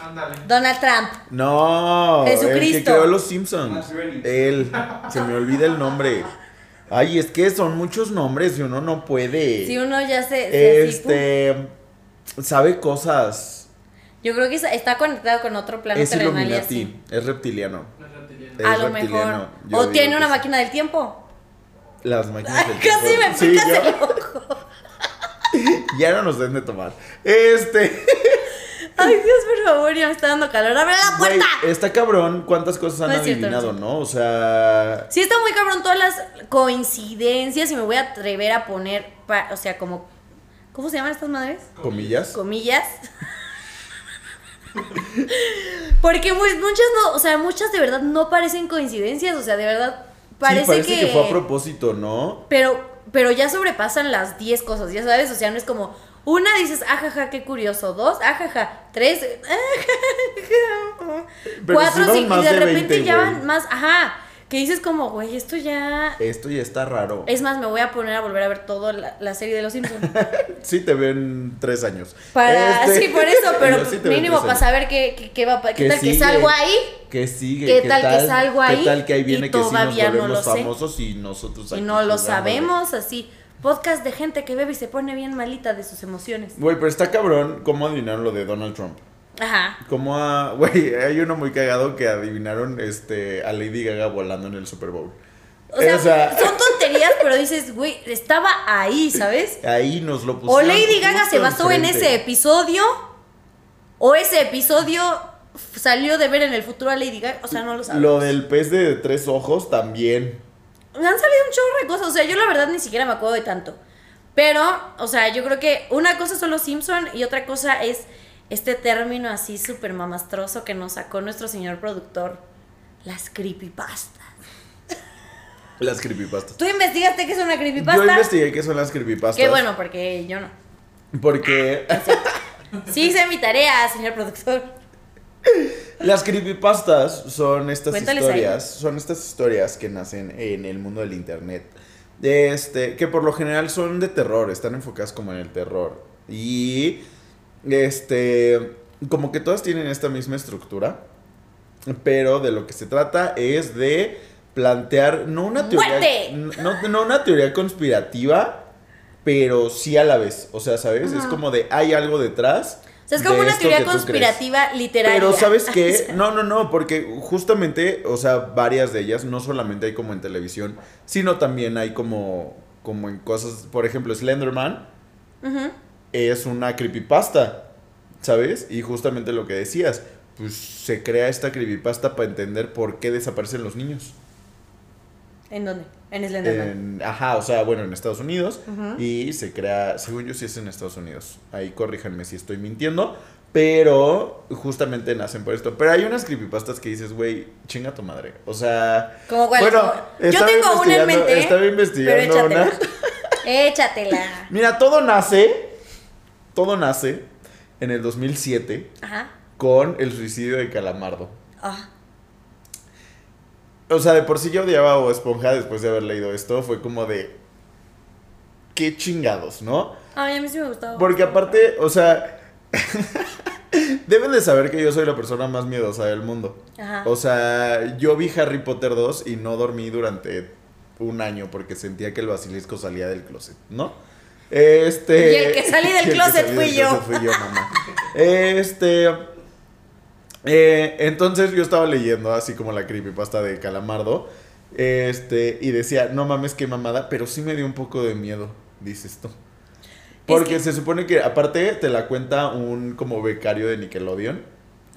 Ándale. Donald Trump. No, el que Jesucristo. creó los Simpsons. Él. Se me olvida el nombre. Ay, es que son muchos nombres y uno no puede. Si uno ya se. se así, este. Sabe cosas. Yo creo que está- conectado con otro plano Es terrenal y Illuminati. así. Es reptiliano. Es A lo mejor. O tiene una sí. máquina del tiempo. Las máquinas Ay, del casi tiempo. me Sí, picas el ojo. Ya no nos den de tomar. Este. Ay, Dios, por favor, ya me está dando calor. ¡Abre la puerta! está cabrón cuántas cosas han No cierto, adivinado, no. O sea. Sí, está muy cabrón todas las coincidencias y me voy a atrever a poner, pa- o sea, como. ¿Cómo se llaman estas madres? Comillas. Comillas. Porque pues, muchas no, o sea, muchas de verdad no parecen coincidencias, o sea, de verdad parece, sí, parece que... que fue a propósito, ¿no? Pero, pero ya sobrepasan las 10 cosas, ya sabes, o sea, no es como, una dices, ajaja, qué curioso, dos, ajaja, tres, ajaja, Pero cuatro, cinco, y de de repente 20, ya van más, ajá, que dices como, güey, esto ya... Esto ya está raro. Es más, me voy a poner a volver a ver toda la, la serie de Los Simpsons. Sí, te ven tres años. Para, Este- sí, por eso, pero sí mínimo para saber qué, qué, qué va, qué ¿Qué tal que salgo ahí. ¿Qué sigue? ¿Qué tal que salgo ahí? ¿Qué tal que ahí Y viene que sí nos todavía no lo sé. famosos y nosotros Y aquí no lo sabemos, así. Podcast de gente que bebe y se pone bien malita de sus emociones. Güey, pero está cabrón cómo adivinaron lo de Donald Trump. Ajá. Como a. Güey, hay uno muy cagado que adivinaron este, a Lady Gaga volando en el Super Bowl. O sea, O sea- son tonterías, pero dices, güey, estaba ahí, ¿sabes? Ahí nos lo O pusieron. Lady Gaga se basó en ese episodio, o ese episodio salió de ver en el futuro a Lady Gaga. O sea, no lo sabemos. Lo del pez de tres ojos también. Me han salido un chorro de cosas. O sea, yo la verdad ni siquiera me acuerdo de tanto. Pero, o sea, yo creo que una cosa son los Simpson y otra cosa es este término así súper mamastroso que nos sacó nuestro señor productor. Las creepypastas. Las creepypastas. ¿Tú investigaste qué es una creepypasta? Yo investigué qué son las creepypastas. Qué bueno, porque yo no. Porque Sí hice mi tarea, señor productor. las creepypastas son estas Cuéntales historias. Son estas historias que nacen en el mundo del internet. Este, que por lo general son de terror, están enfocadas como en el terror. Y este, como que todas tienen esta misma estructura. pero de lo que se trata es de plantear no una teoría no, no una teoría conspirativa, pero sí a la vez, o sea, ¿sabes? Es como de hay algo detrás. O sea, es como una teoría conspirativa literaria. Pero ¿sabes qué? No, no, no, porque justamente, o sea, varias de ellas, no solamente hay como en televisión, sino también hay como, como en cosas, por ejemplo, Slenderman ujú. Es una creepypasta, ¿sabes? Y justamente lo que decías, pues se crea esta creepypasta para entender por qué desaparecen los niños. ¿En dónde? En Slenderman. En- ajá, o sea, bueno, en Estados Unidos. Y se crea, según yo sí es en Estados Unidos. Ahí corríjanme si estoy mintiendo. Pero justamente nacen por esto. Pero hay unas creepypastas que dices, güey, chinga tu madre. O sea. ¿Cómo cuál? Bueno, Yo tengo una en mente. Estaba investigando pero una. échatela. Échatela. Mira, todo nace. Todo nace en el 2007 Ajá. con el suicidio de Calamardo. Ah. O sea, de por sí yo odiaba a Esponja después de haber leído esto. Fue como de. Qué chingados, ¿no? Ay, a mí sí me gustaba. Porque aparte, o sea. deben de saber que yo soy la persona más miedosa del mundo. Ajá. O sea, yo vi Harry Potter 2 y no dormí durante un año porque sentía que el basilisco salía del closet, ¿no? Este. Y el que salí del closet salí fui del yo. closet fui yo, mamá. Este. eh, entonces yo estaba leyendo así como la creepypasta de Calamardo. Este, y decía, no mames, qué mamada, pero sí me dio un poco de miedo, dices tú. Porque que- se supone que, aparte, te la cuenta un como becario de Nickelodeon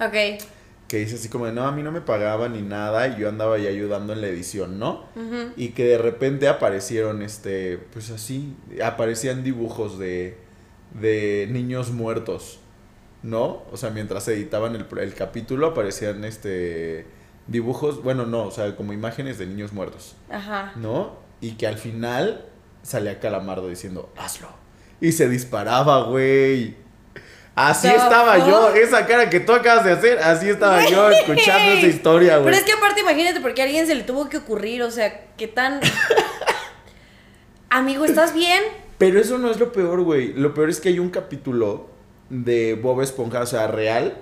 Ok. Que dice así como de, no, a mí no me pagaban ni nada y yo andaba ahí ayudando en la edición, ¿no? Y que de repente aparecieron, este, pues así, aparecían dibujos de, de niños muertos, ¿no? O sea, mientras editaban el, el capítulo aparecían, este, dibujos, bueno, no, o sea, como imágenes de niños muertos, Ajá. ¿no? Y que al final salía Calamardo diciendo, hazlo. Y se disparaba, güey. Así The estaba yo, esa cara que tú acabas de hacer, así estaba yo escuchando esa historia, güey. Pero es que aparte, imagínate, porque a alguien se le tuvo que ocurrir, o sea, qué tan. Amigo, ¿estás bien? Pero eso no es lo peor, güey. Lo peor es que hay un capítulo de Bob Esponja, o sea, real,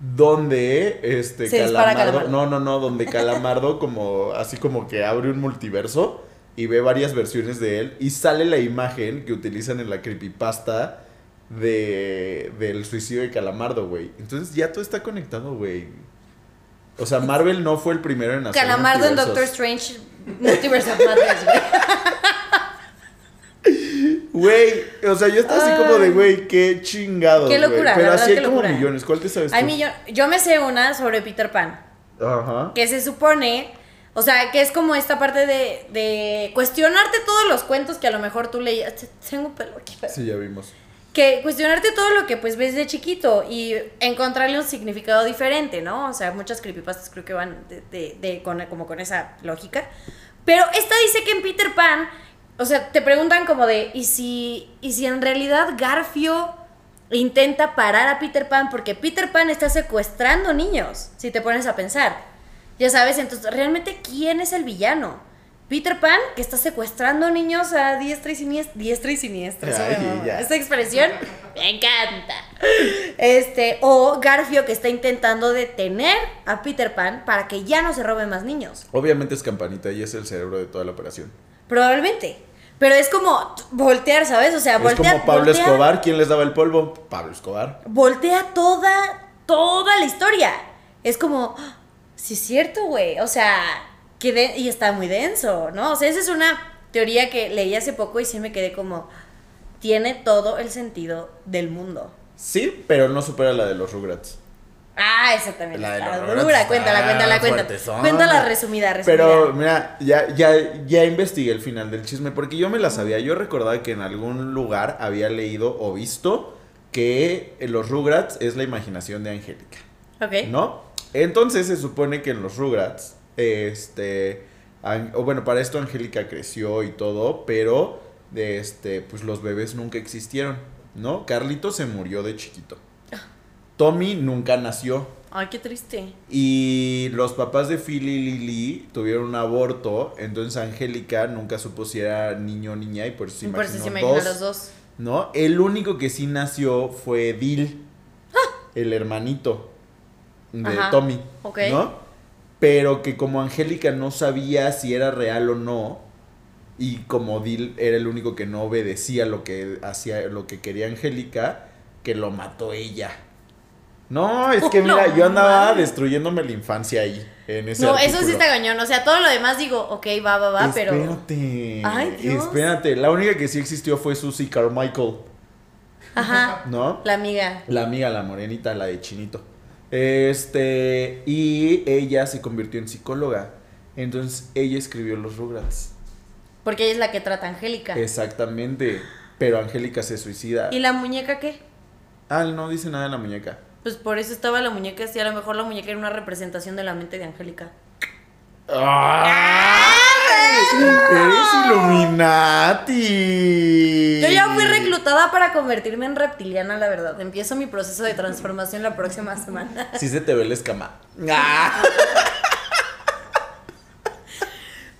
donde este Se Calamardo. no, no, no, donde Calamardo como así como que abre un multiverso y ve varias versiones de él y sale la imagen que utilizan en la creepypasta de del suicidio de Calamardo, güey. Entonces ya todo está conectado, güey. O sea, Marvel no fue el primero en hacer Calamardo en Doctor. Strange, Multiverse of Madness, güey. Güey, o sea, yo estaba así como de, güey, qué chingados. Qué güey. locura, Pero la así hay como locura. millones. ¿Cuál te sabes Hay tú? millon- Yo me sé una sobre Peter Pan. Ajá. Que se supone, o sea, que es como esta parte de, de cuestionarte todos los cuentos que a lo mejor tú leías. Te- Tengo pelo aquí. pero- Sí, ya vimos. Que cuestionarte todo lo que pues ves de chiquito y encontrarle un significado diferente, ¿no? O sea, muchas creepypastas creo que van de, de- con, como con esa lógica. Pero esta dice que en Peter Pan, o sea, te preguntan como de, ¿y si, y si en realidad Garfio intenta parar a Peter Pan porque Peter Pan está secuestrando niños, si te pones a pensar? Ya sabes, entonces, ¿realmente quién es el villano? Peter Pan, que está secuestrando niños a diestra y siniestra. Diestra y siniestra. Ay, expresión me encanta. Este, o Garfio, que está intentando detener a Peter Pan para que ya no se roben más niños. Obviamente es Campanita y es el cerebro de toda la operación. Probablemente. Pero es como voltear, ¿sabes? O sea, es voltea. como Pablo voltea- Escobar. ¿Quién les daba el polvo? Pablo Escobar. voltea toda, toda la historia. Es como, ¡ah! sí es cierto, güey. O sea, que de- y está muy denso, ¿no? O sea, esa es una teoría que leí hace poco y sí me quedé como, tiene todo el sentido del mundo. Sí, pero no supera la de los Rugrats. Ah, exactamente. La de Rugrats dura, cuéntala, cuéntala, cuéntala. Cuéntala resumida, resumida. Pero mira, ya, ya, ya investigué el final del chisme porque yo me la sabía. Yo recordaba que en algún lugar había leído o visto que los Rugrats es la imaginación de Angélica. Ok. ¿No? Entonces se supone que en los Rugrats, este, o bueno, para esto Angélica creció y todo, pero, este, pues los bebés nunca existieron, ¿no? Carlito se murió de chiquito. Tommy nunca nació. Ay, qué triste. Y los papás de Phil y Lily tuvieron un aborto, entonces Angélica nunca supo si era niño o niña y por eso se Por eso imaginó se imaginan dos, los dos. ¿no? El único que sí nació fue Dil, ¡Ah! el hermanito. de Ajá, Tommy. ¿no? Pero que como Angélica no sabía si era real o no, y como Dil era el único que no obedecía lo que hacía, lo que quería Angélica, que lo mató ella. No, es que No mira, yo andaba destruyéndome la infancia ahí, en ese No, eso sí está cañón. O sea, todo lo demás digo, ok, va, va, va, pero. Espérate. Ay, Dios. Espérate. La única que sí existió fue Susie Carmichael, Ajá. ¿no? La amiga. La amiga, la morenita, la de Chinito. Este. Y ella se convirtió en psicóloga. Entonces ella escribió los Rugrats. Porque ella es la que trata a Angélica. Exactamente. Pero Angélica se suicida. ¿Y la muñeca qué? Ah, no dice nada de la muñeca. Pues por eso estaba la muñeca así. A lo mejor la muñeca era una representación de la mente de Angélica. ¡Ay! ¡Eres Illuminati! Yo ya fui reclutada para convertirme en reptiliana, la verdad. Empiezo mi proceso de transformación la próxima semana. Sí se te ve la escama. ¡Ah!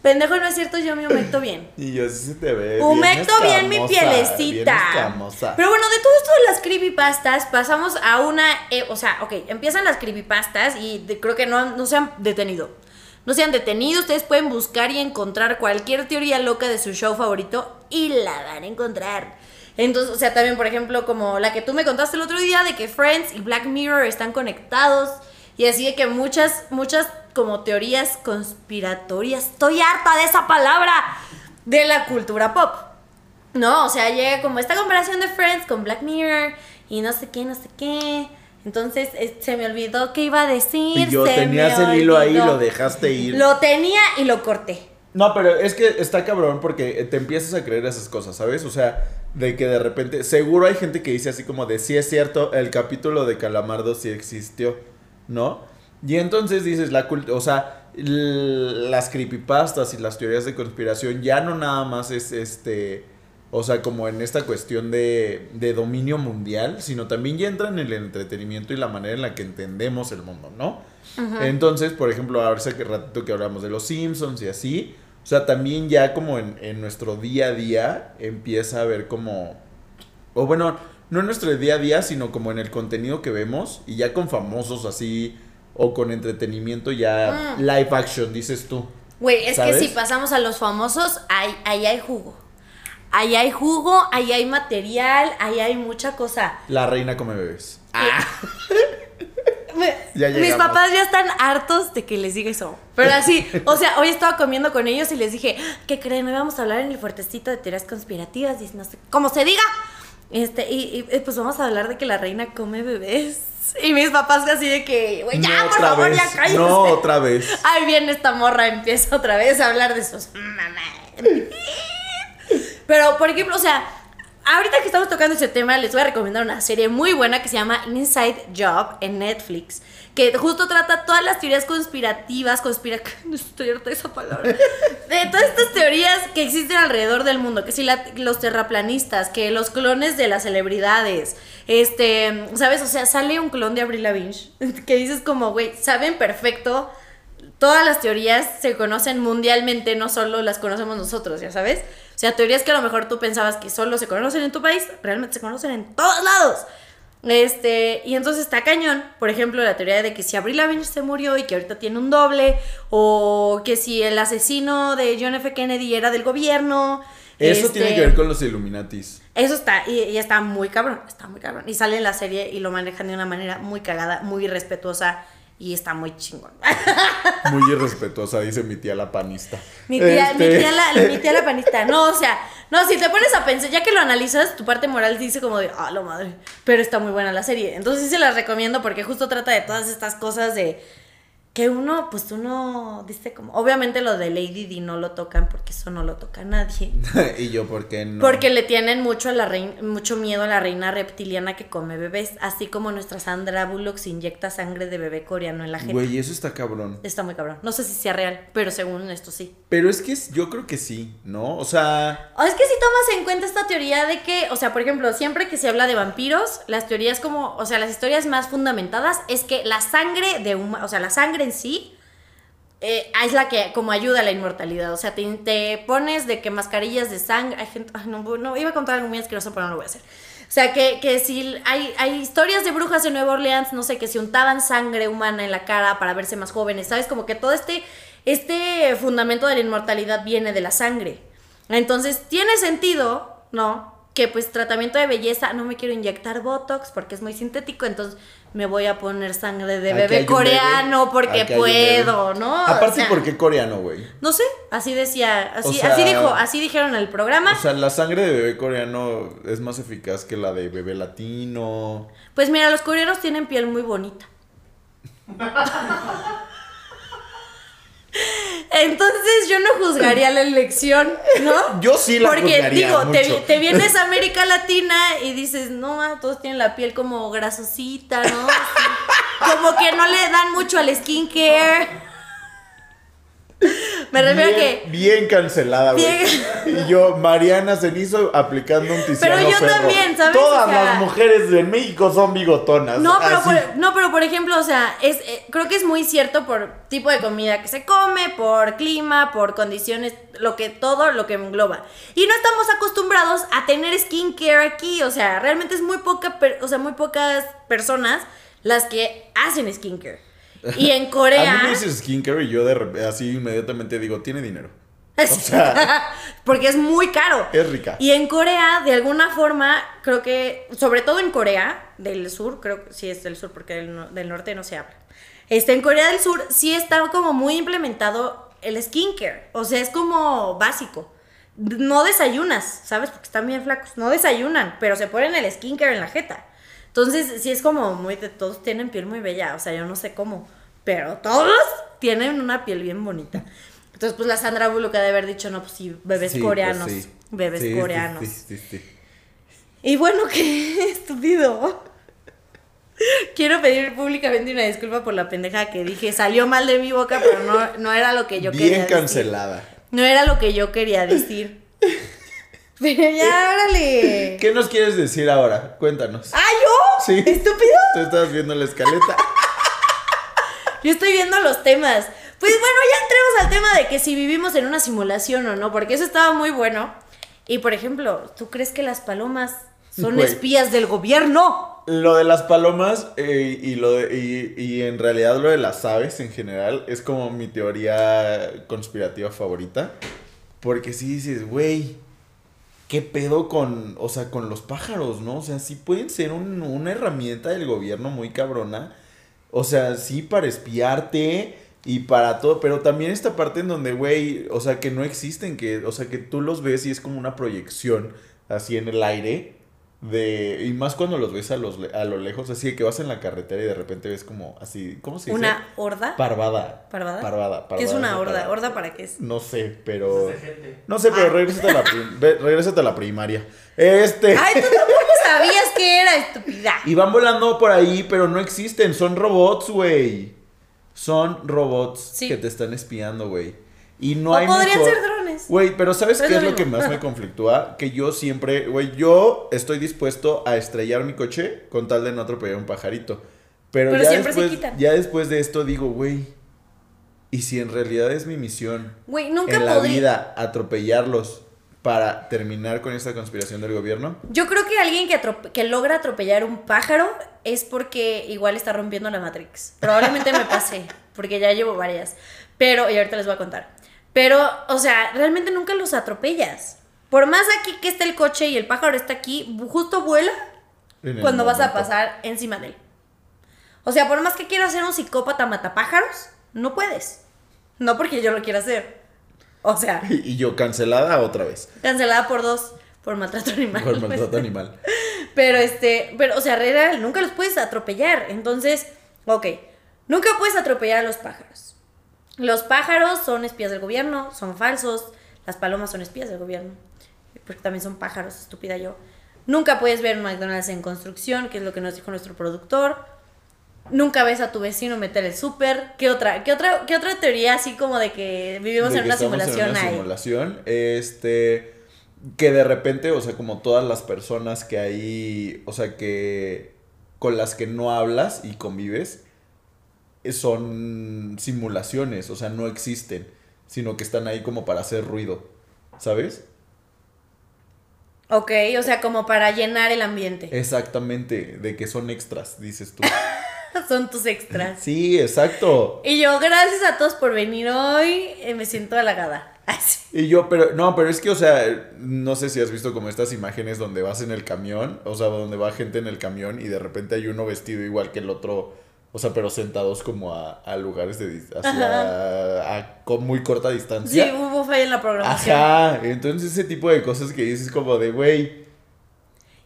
Pendejo, no es cierto, yo me humecto bien. Y yo sí se te ve. Humecto bien, mi pielecita. bien. Pero bueno, de todo esto de las creepypastas, pasamos a una. eh, o sea, ok, empiezan las creepypastas y de- creo que no, no se han detenido. No se han detenido, ustedes pueden buscar y encontrar cualquier teoría loca de su show favorito y la van a encontrar. Entonces, o sea, también, por ejemplo, como la que tú me contaste el otro día de que Friends y Black Mirror están conectados. Y así de que muchas, muchas como teorías conspiratorias. Estoy harta de esa palabra de la cultura pop. No, o sea, llega como esta comparación de Friends con Black Mirror y no sé qué, no sé qué. Entonces eh, se me olvidó qué iba a decir. Y yo se tenías me el hilo ahí, olvidó. lo dejaste ir. Lo tenía y lo corté. No, pero es que está cabrón porque te empiezas a creer esas cosas, ¿sabes? O sea, de que de repente, seguro hay gente que dice así como de sí es cierto, el capítulo de Calamardo sí existió, ¿no? Y entonces dices, la cult o sea, las creepypastas y las teorías de conspiración ya no nada más es este, o sea, como en esta cuestión de, de dominio mundial, sino también ya entra en el entretenimiento y la manera en la que entendemos el mundo, ¿no? Entonces, por ejemplo, ahora hace que ratito que hablamos de los Simpsons y así, o sea, también ya como en, en nuestro día a día empieza a haber como, o bueno, no en nuestro día a día, sino como en el contenido que vemos y ya con famosos así, o con entretenimiento ya Mm. live action, dices tú. Güey, es ¿Sabes? que si pasamos a los famosos, ahí, ahí hay jugo. Ahí hay jugo, ahí hay material, ahí hay mucha cosa. La reina come bebés. Ya Mis papás ya están hartos de que les diga eso. Pero así, o sea, hoy estaba comiendo con ellos y les dije, ¿qué creen? Hoy vamos a hablar en el fuertecito de teorías conspirativas y no sé, cómo se diga. Este, y, y, eh, pues vamos a hablar de que la reina come bebés. Y mis papás así de que, güey, ya, no por favor, vez. ya cállese. No otra vez. Ahí viene esta morra, empieza otra vez a hablar de sus mamás. Pero, por ejemplo, o sea, ahorita que estamos tocando ese tema, les voy a recomendar una serie muy buena que se llama Inside Job en Netflix. Que justo trata todas las teorías conspirativas, conspira... No estoy harta de esa palabra. De todas estas teorías que existen alrededor del mundo. Que si los terraplanistas, que los clones de las celebridades. Este, ¿sabes? O sea, sale un clon de Avril Lavigne. Que dices como, güey, saben perfecto todas las teorías se conocen mundialmente, no solo las conocemos nosotros, ya sabes. O sea, teorías que a lo mejor tú pensabas que solo se conocen en tu país, realmente se conocen en todos lados. Este, y entonces está cañón, por ejemplo, la teoría de que si Avril Lavigne se murió y que ahorita tiene un doble, o que si el asesino de John F. Kennedy era del gobierno. Eso este, tiene que ver con los Illuminatis. Eso está, y, y está muy cabrón, está muy cabrón. Y sale en la serie y lo manejan de una manera muy cagada, muy respetuosa, y está muy chingón. Muy irrespetuosa, dice mi tía la panista. Mi tía, mi, Este- tía la, mi tía la panista. No, o sea, no, si te pones a pensar, ya que lo analizas, tu parte moral dice como de, ah, lo madre. Pero está muy buena la serie. Entonces sí se las recomiendo porque justo trata de todas estas cosas de que uno, pues uno dice como, obviamente lo de Lady Di no lo tocan porque eso no lo toca nadie. y yo, ¿por qué no? Porque le tienen mucho a la reina, mucho miedo a la reina reptiliana que come bebés, así como nuestra Sandra Bullock se inyecta sangre de bebé coreano en la gente. Güey, eso está cabrón. Está muy cabrón. No sé si sea real, pero según esto sí. Pero es que yo creo que sí, ¿no? O sea, O es que si tomas en cuenta esta teoría de que, o sea, por ejemplo, siempre que se habla de vampiros, las teorías como, o sea, las historias más fundamentadas es que la sangre de huma- o sea, la sangre en sí eh, es la que como ayuda a la inmortalidad. O sea, te, te pones de que mascarillas de sangre, hay gente, ay, no, iba a contar algo muy asqueroso, pero no lo voy a hacer. sea, que, que si hay, hay historias de brujas en Nueva Orleans, no sé, que se untaban sangre humana en la cara para verse más jóvenes, ¿sabes? Como que todo este, este fundamento de la inmortalidad viene de la sangre. Entonces, tiene sentido, ¿no? Que pues tratamiento de belleza, no me quiero inyectar Botox porque es muy sintético, entonces me voy a poner sangre de Aquí bebé coreano bebé, porque aquí puedo. ¿no? O Aparte, sea, ¿por qué coreano, güey? No sé, así decía, así, O sea- así dijo, así dijeron en el programa. O sea, la sangre de bebé coreano es más eficaz que la de bebé latino. Pues mira, los coreanos tienen piel muy bonita. Entonces yo no juzgaría la elección, ¿no? Yo sí la Porque juzgaría digo, te, mucho. te vienes a América Latina y dices, no, ah, todos tienen la piel como grasosita, ¿no? Así, como que no le dan mucho al skincare. Me refiero a bien, que bien cancelada, güey. Bien. Y yo, Mariana Cenizo aplicando un Tiziano Pero yo también, ¿sabes? Todas O sea- las mujeres de México son bigotonas. No, pero, por, no, pero por ejemplo, o sea, es, eh, creo que es muy cierto por tipo de comida que se come, por clima, por condiciones, lo que todo lo que engloba. Y no estamos acostumbrados a tener skincare aquí, o sea, realmente es muy poca, per- o sea, muy pocas personas las que hacen skincare. Y en A Corea mí me dices skincare y yo de así inmediatamente digo, tiene dinero. O sea, porque es muy caro. es rica. Y en Corea, de alguna forma, creo que, sobre todo en Corea del Sur, creo que sí es del Sur porque del, del norte no se habla. Este, en Corea del Sur sí está como muy implementado el skincare. O sea, es como básico. No desayunas, ¿sabes? Porque están bien flacos. No desayunan, pero se ponen el skincare en la jeta. Entonces, sí es como muy de todos tienen piel muy bella. O sea, yo no sé cómo. Pero todos tienen una piel bien bonita. Entonces, pues la Sandra Bullock ha de haber dicho, no, pues sí, bebés Sí, pues coreanos. sí. Bebés Sí, coreanos. sí, sí, sí. Y bueno, qué estúpido. Quiero pedir públicamente una disculpa por la pendeja que dije. Salió mal de mi boca, pero no, no era lo que yo quería Bien decir. cancelada. No era lo que yo quería decir. Pero ya, órale. ¿Qué nos quieres decir ahora? Cuéntanos. ¿Ah, yo? Sí. ¿Estúpido? Tú estabas viendo la escaleta. Yo estoy viendo los temas. Pues bueno, ya entremos al tema de que si vivimos en una simulación o no, porque eso estaba muy bueno. Y por ejemplo, ¿tú crees que las palomas son espías del gobierno? Lo de las palomas eh, y, lo de- y, y en realidad lo de las aves en general es como mi teoría conspirativa favorita. Porque si dices, güey, ¿qué pedo con, o sea, con los pájaros, no? O sea, sí pueden ser un- una herramienta del gobierno muy cabrona. O sea, sí para espiarte y para todo, pero también esta parte en donde, güey, o sea, que no existen, que, o sea, que tú los ves y es como una proyección así en el aire. De, y más cuando los ves a, los, a lo lejos, así de que vas en la carretera y de repente ves como así, ¿cómo se dice? ¿Una horda? Parvada. ¿Parvada? Parvada. ¿Qué es parvada, una horda? parvada. ¿Horda para qué es? No sé, pero... Es de gente. No sé, pero Ah. regrésate a la, regrésate a la primaria. Este... Ay, tú tampoco sabías que era estúpida. Y van volando por ahí, pero no existen. Son robots, güey. Son robots Sí. que te están espiando, güey. Y no o hay podrían mejor- ser drones. Güey, pero ¿sabes Pero qué es lo que más me conflictúa? Que yo siempre, güey, yo estoy dispuesto a estrellar mi coche con tal de no atropellar un pajarito. Pero, Pero ya, siempre se después, quitan. ya después de esto digo, güey, ¿y si en realidad es mi misión Güey, nunca en la vida atropellarlos para terminar con esta conspiración del gobierno? Yo creo que alguien que logra atropellar un pájaro es porque igual está rompiendo la Matrix. Probablemente me pase, porque ya llevo varias. Pero, y ahorita les voy a contar. Pero, o sea, realmente nunca los atropellas. Por más aquí que esté el coche y el pájaro está aquí, justo vuela cuando vas a pasar encima de él. O sea, por más que quieras ser un psicópata matapájaros, no puedes. No porque yo lo quiera hacer. O sea, Y yo cancelada otra vez. cancelada por dos por maltrato animal. Por maltrato animal. Pero este, pero o sea, real, nunca los puedes atropellar. Entonces, ok, nunca puedes atropellar a los pájaros. Los pájaros son espías del gobierno, son falsos. Las palomas son espías del gobierno. Porque también son pájaros, estúpida yo. Nunca puedes ver un McDonald's en construcción, que es lo que nos dijo nuestro productor. Nunca ves a tu vecino meter el súper. ¿Qué otra, qué otra, qué otra teoría así como de que vivimos De en que una simulación en una hay? simulación. Este. Que de repente, o sea, como todas las personas que hay. O sea, que. Con las que no hablas y convives. Son simulaciones. O sea, no existen. Sino que están ahí como para hacer ruido. ¿Sabes? Ok, o sea, como para llenar el ambiente. Exactamente, de que son extras, dices tú. Son tus extras. Sí, exacto. Y yo, gracias a todos por venir hoy. eh, me siento halagada. Así. Y yo, pero, no, pero es que, o sea, no sé si has visto como estas imágenes donde vas en el camión, o sea, donde va gente en el camión y de repente hay uno vestido igual que el otro, o sea, pero sentados como a, a lugares de, hacia, a, con muy corta Sí, distancia. hubo falla en la programación. Ajá, entonces ese tipo de cosas que dices como de, güey,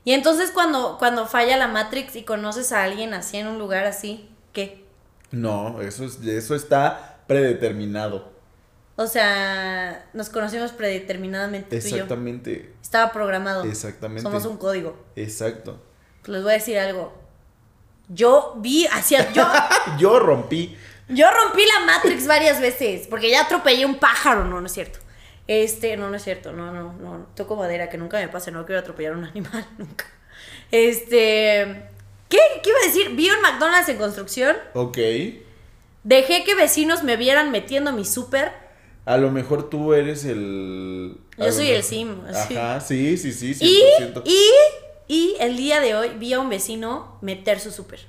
Y entonces cuando, cuando falla la Matrix y conoces a alguien así en un lugar así, ¿qué? no, eso, es, eso está predeterminado. O sea, nos conocimos predeterminadamente tú y yo. Exactamente, Estaba programado. exactamente. Somos un código. Exacto. Pues les voy a decir algo. Yo vi hacia yo Yo rompí. yo rompí la Matrix varias veces porque ya atropellé un pájaro, no, no es cierto. Este, no, no es cierto, no, no, no, toco madera, que nunca me pase, no quiero atropellar a un animal, nunca. Este, ¿qué, ¿Qué iba a decir? Vi un McDonald's en construcción, Ok. dejé que vecinos me vieran metiendo mi súper A lo mejor tú eres el. Yo soy mejor- el sim, así. Ajá, sí, sí, sí, y, 100%. y, y el día de hoy vi a un vecino meter su súper.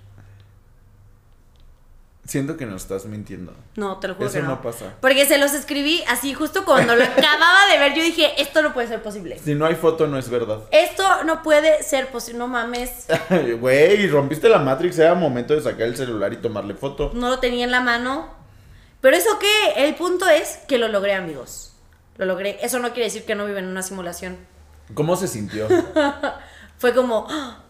Siento que nos estás mintiendo. No, te lo juro Eso que no. no pasa. Porque se los escribí así justo cuando lo acababa de ver. Yo dije, esto no puede ser posible. Si no hay foto, no es verdad. Esto no puede ser posible. No mames. Güey, rompiste la Matrix. Era momento de sacar el celular y tomarle foto. No lo tenía en la mano. Pero eso qué? El punto es que lo logré, amigos. Lo logré. Eso no quiere decir que no vive en una simulación. ¿Cómo se sintió? Fue como... ¡ah!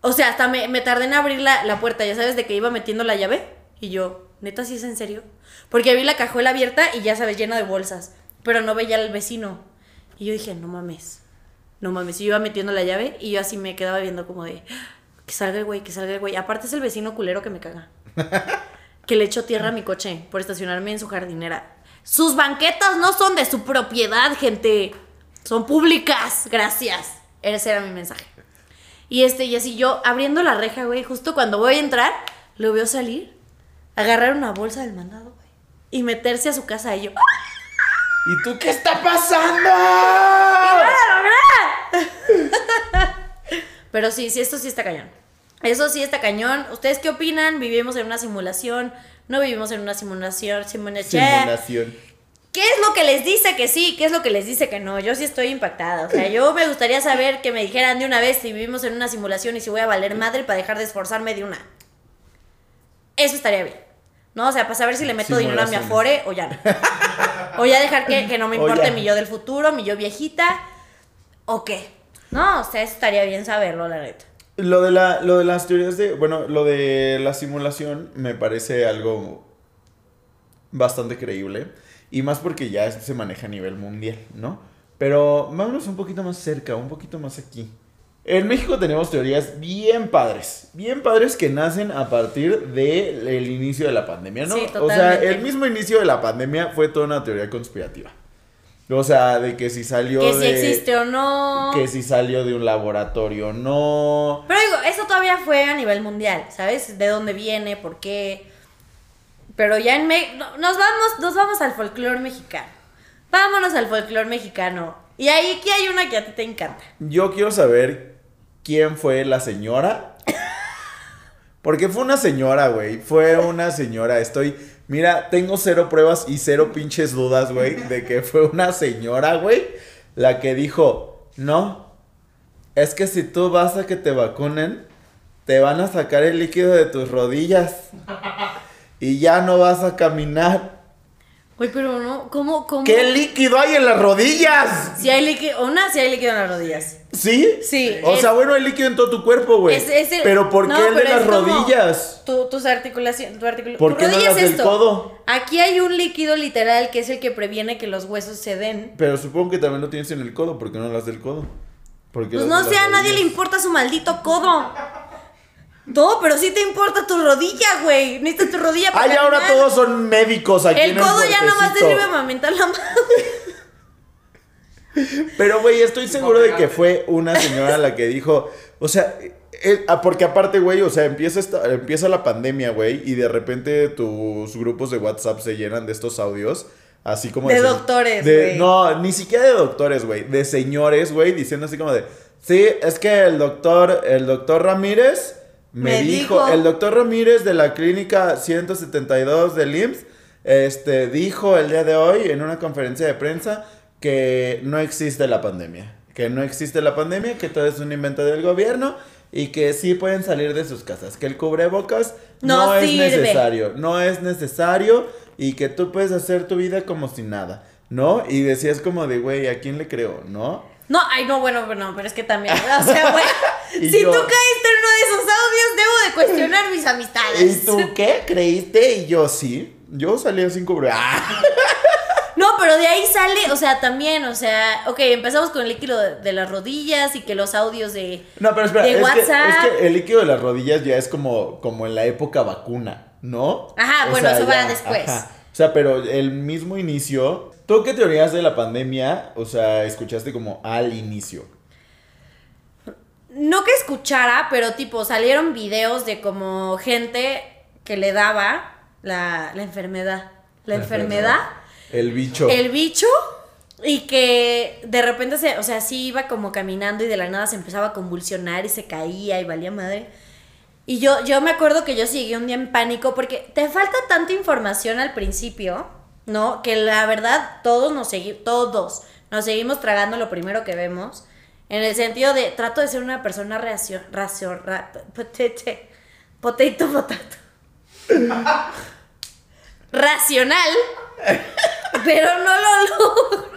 O sea, hasta me, me tardé en abrir la, la puerta, ya sabes, de que iba metiendo la llave. Y yo, neta, ¿sí es en serio? Porque vi la cajuela abierta y ya sabes, llena de bolsas. Pero no veía al vecino. Y yo dije, no mames. No mames. Y yo iba metiendo la llave y yo así me quedaba viendo como de... "Ah, Que salga el güey, que salga el güey. Aparte es el vecino culero que me caga. que le echó tierra a mi coche por estacionarme en su jardinera. Sus banquetas no son de su propiedad, gente. Son públicas. Gracias. Ese era mi mensaje. Y este, y así yo abriendo la reja, güey, justo cuando voy a entrar, lo veo salir, agarrar una bolsa del mandado, güey, y meterse a su casa y yo. ¡ah! ¿Y tú qué está pasando? Pero sí, sí, esto sí está cañón. Eso sí está cañón. ¿Ustedes qué opinan? ¿Vivimos en una simulación? ¿No vivimos en una simulación? Simulación. Simulación. ¿Qué es lo que les dice que sí? ¿Qué es lo que les dice que no? Yo sí estoy impactada. O sea, yo me gustaría saber que me dijeran de una vez si vivimos en una simulación y si voy a valer madre para dejar de esforzarme de una. Eso estaría bien. ¿No? O sea, para saber si le meto dinero a mi afore o ya no. O ya dejar que, que no me importe mi yo del futuro, mi yo viejita. ¿O qué? No, o sea, eso estaría bien saberlo, la neta. Lo de, la, lo de las teorías de. Bueno, lo de la simulación me parece algo bastante creíble. Y más porque ya se maneja a nivel mundial, ¿no? Pero vámonos un poquito más cerca, un poquito más aquí. En México tenemos teorías bien padres, bien padres que nacen a partir del inicio de la pandemia, ¿no? Sí, o sea, el mismo inicio de la pandemia fue toda una teoría conspirativa. O sea, de que si salió Que si de... existe o no. Que si salió de un laboratorio o no. Pero digo, eso todavía fue a nivel mundial, ¿sabes? ¿De dónde viene? ¿Por qué? Pero ya en Me no- nos vamos, nos vamos al folclore mexicano. Vámonos al folclore mexicano. Y ahí aquí hay una que a ti te encanta. Yo quiero saber quién fue la señora. Porque fue una señora, güey. Fue una señora. Estoy. Mira, tengo cero pruebas y cero pinches dudas, güey, de que fue una señora, güey, la que dijo: No, es que si tú vas a que te vacunen, te van a sacar el líquido de tus rodillas. Y ya no vas a caminar. Güey, pero no, ¿cómo, cómo? ¿Qué líquido hay en las rodillas? Si hay líquido, una, si hay líquido en las rodillas. ¿Sí? Sí, O es- sea, bueno, hay líquido en todo tu cuerpo, güey. Es- es el- Pero ¿por no, qué el de las rodillas? Tu, tus articulaciones, tu articulación. ¿Por qué no las del codo? Aquí hay un líquido literal que es el que previene que los huesos se den. Pero supongo que también lo tienes en el codo. ¿Por qué no las del codo? Porque Pues no sé, a nadie le importa su maldito codo. No, pero sí te importa tu rodilla, güey. Necesitas tu rodilla para Ay, ahora caminar. todos son médicos aquí en El el codo ya nomás te sirve para mentar la madre. Pero, güey, estoy seguro de que fue una señora la que dijo, o sea, ah, porque aparte, güey, o sea, empieza, esta- empieza la pandemia, güey, y de repente tus grupos de WhatsApp se llenan de estos audios Así como De doctores, de- güey. No, ni siquiera de doctores, güey. De señores, güey, diciendo así como de. Sí, es que el doctor, el doctor Ramírez me, Me dijo, dijo". el doctor Ramírez de la clínica 172 del IMSS, este, dijo el día de hoy en una conferencia de prensa que no existe la pandemia. Que no existe la pandemia, que todo es un invento del gobierno y que sí pueden salir de sus casas. Que el cubrebocas No no, es necesario. No es necesario y que tú puedes hacer tu vida como si nada. ¿No? Y decías como de, güey, ¿a quién le creo? ¿No? No, ay, no, bueno, bueno, pero es que también, o sea, güey, Y si yo- tú caíste audios, debo de cuestionar mis amistades. ¿Y tú qué? ¿Creíste? Y yo sí. Yo salí sin cubrebocas. ¡Ah! No, pero de ahí sale, o sea, también, o sea, ok, empezamos con el líquido de, de las rodillas y que los audios de... No, pero espera, De es que, WhatsApp. es que el líquido de las rodillas ya es como, como en la época vacuna, ¿no? Ajá, bueno, eso va después. O sea, pero el mismo inicio. ¿Tú qué teorías de la pandemia? O sea, escuchaste como al inicio. No que escuchara, pero tipo, salieron videos de como gente que le daba la, la enfermedad. La, enfermedad. El bicho. el bicho y que de repente se, o sea, sí iba como caminando y de la nada se empezaba a convulsionar y se caía y valía madre. Y yo, yo me acuerdo que yo seguí un día en pánico porque te falta tanta información al principio, ¿no? Que la verdad todos nos seguimos, todos nos seguimos tragando lo primero que vemos. En el sentido de, trato de ser una persona racio, racio, ra- potete, potato, potato. Racional, pero no lo logro.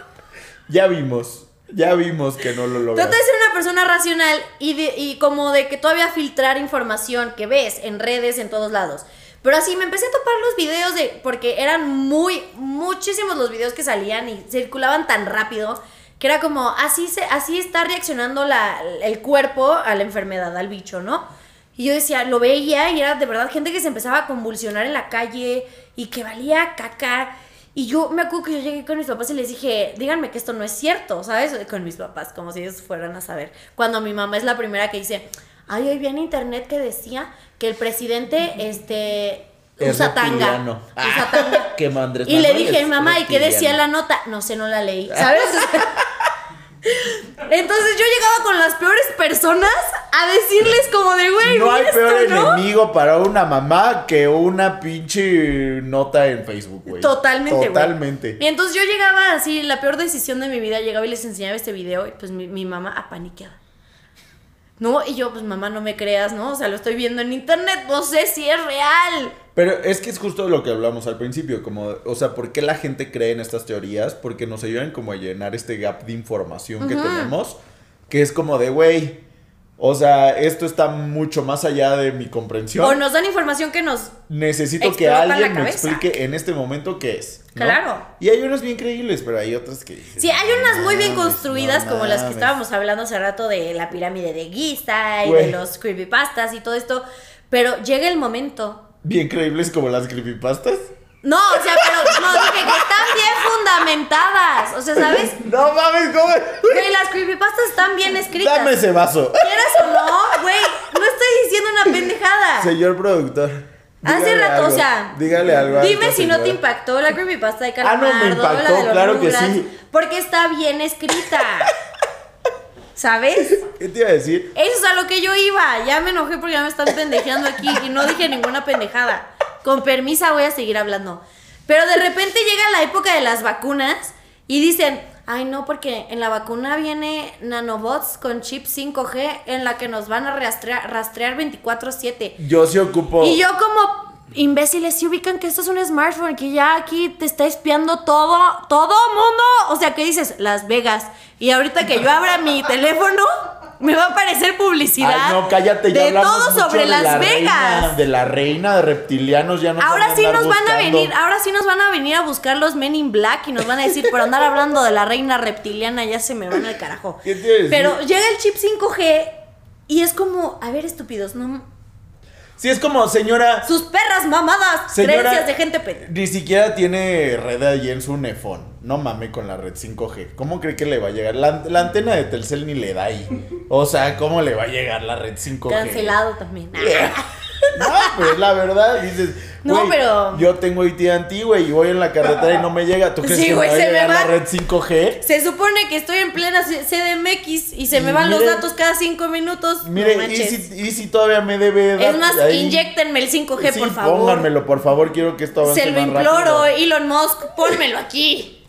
Ya vimos. Ya vimos que no lo lograste. Trata de ser una persona racional y, de- y como de que todavía filtrar información que ves en redes, en todos lados. Pero así me empecé a topar los videos de. Porque eran muy, muchísimos los videos que salían y circulaban tan rápido. Que era como, así, se, así está reaccionando la, el cuerpo a la enfermedad, al bicho, ¿no? Y yo decía, lo veía y era de verdad gente que se empezaba a convulsionar en la calle y que valía caca. Y yo me acuerdo que yo llegué con mis papás y les dije, díganme que esto no es cierto, ¿sabes? Con mis papás, como si ellos fueran a saber. Cuando mi mamá es la primera que dice, ay, hoy vi en internet que decía que el presidente, este, Es usa tanga. Usa tanga. Que Andrés Y le dije, mamá, ¿y qué decía reptiliano". la nota? No sé, no la leí, ¿sabes? Entonces yo llegaba con las peores personas a decirles como de, güey, No hay peor enemigo para una mamá que una pinche nota en Facebook, güey. Totalmente, güey. Totalmente. Y entonces yo llegaba así, la peor decisión de mi vida, llegaba y les enseñaba este video y pues mi, mi mamá apaniqueada. No, y yo, pues mamá, no me creas, ¿no? O sea, lo estoy viendo en internet, no sé si es real. Pero es que es justo lo que hablamos al principio, como, o sea, ¿por qué la gente cree en estas teorías? Porque nos ayudan como a llenar este gap de información que tenemos, que es como de, güey, o sea, esto está mucho más allá de mi comprensión. O nos dan información que nos... Necesito que alguien me explique en este momento qué es. ¿no? Claro. Y hay unas bien creíbles, pero hay otras que... Sí, hay "No unas muy bien construidas, no como las que mames". estábamos hablando hace rato de la pirámide de Giza y de los creepypastas y todo esto. Pero llega el momento Bien creíbles como las creepypastas. No, o sea, pero no, dije que están bien fundamentadas. O sea, ¿sabes? No mames, ¿cómo? Güey, las creepypastas están bien escritas. Dame ese vaso. Quieras o no, güey, no estoy diciendo una pendejada. Señor productor. Hace rato, algo, o sea, Dígale algo. Dime si no te impactó la creepypasta de Ah, no, Calamardo, me impactó, la de los claro que sí. Porque está bien escrita. ¿Sabes? ¿Qué te iba a decir? Eso es a lo que yo iba. Ya me enojé porque ya me están pendejeando aquí y no dije ninguna pendejada. Con permisa voy a seguir hablando. Pero de repente llega la época de las vacunas y dicen, ay no, porque en la vacuna viene nanobots con chip 5G en la que nos van a rastrear, rastrear 24/7. Yo sí ocupo. Y yo como imbéciles si ubican que esto es un smartphone, que ya aquí te está espiando todo, todo mundo. O sea, ¿qué dices? Las Vegas. Y ahorita que yo abra mi teléfono, me va a aparecer publicidad. Ay, no, cállate, ya de todo sobre de Las la Vegas. reina, de la reina de reptilianos, ya no Ahora sí nos van a venir, ahora sí nos van a venir a buscar los Men in Black y nos van a decir, por andar hablando de la reina reptiliana, ya se me van al carajo. ¿Qué? Pero llega el chip 5G y es como, a ver, estúpidos, no. Sí, es como, señora. Sus perras mamadas, Señora, creencias de gente pe- Ni siquiera tiene red allí en su nefón. No mame con la red 5G. ¿Cómo cree que le va a llegar? La, la antena de Telcel ni le da ahí. O sea, ¿cómo le va a llegar la red 5G? Cancelado también. No, pero es la verdad, dices. No, pero- Yo tengo AT&T, güey, y voy en la carretera y no me llega. ¿Tú crees Sí, que me va a llegar la red 5G? Se supone que estoy en plena CDMX y se me van los datos cada cinco minutos. Mire, no y si, y si todavía me debe es más, ahí- inyectenme el 5G, Sí, por favor. pónganmelo, por favor, quiero que esto avance Se lo más imploro, rápido. Elon Musk, pónmelo aquí.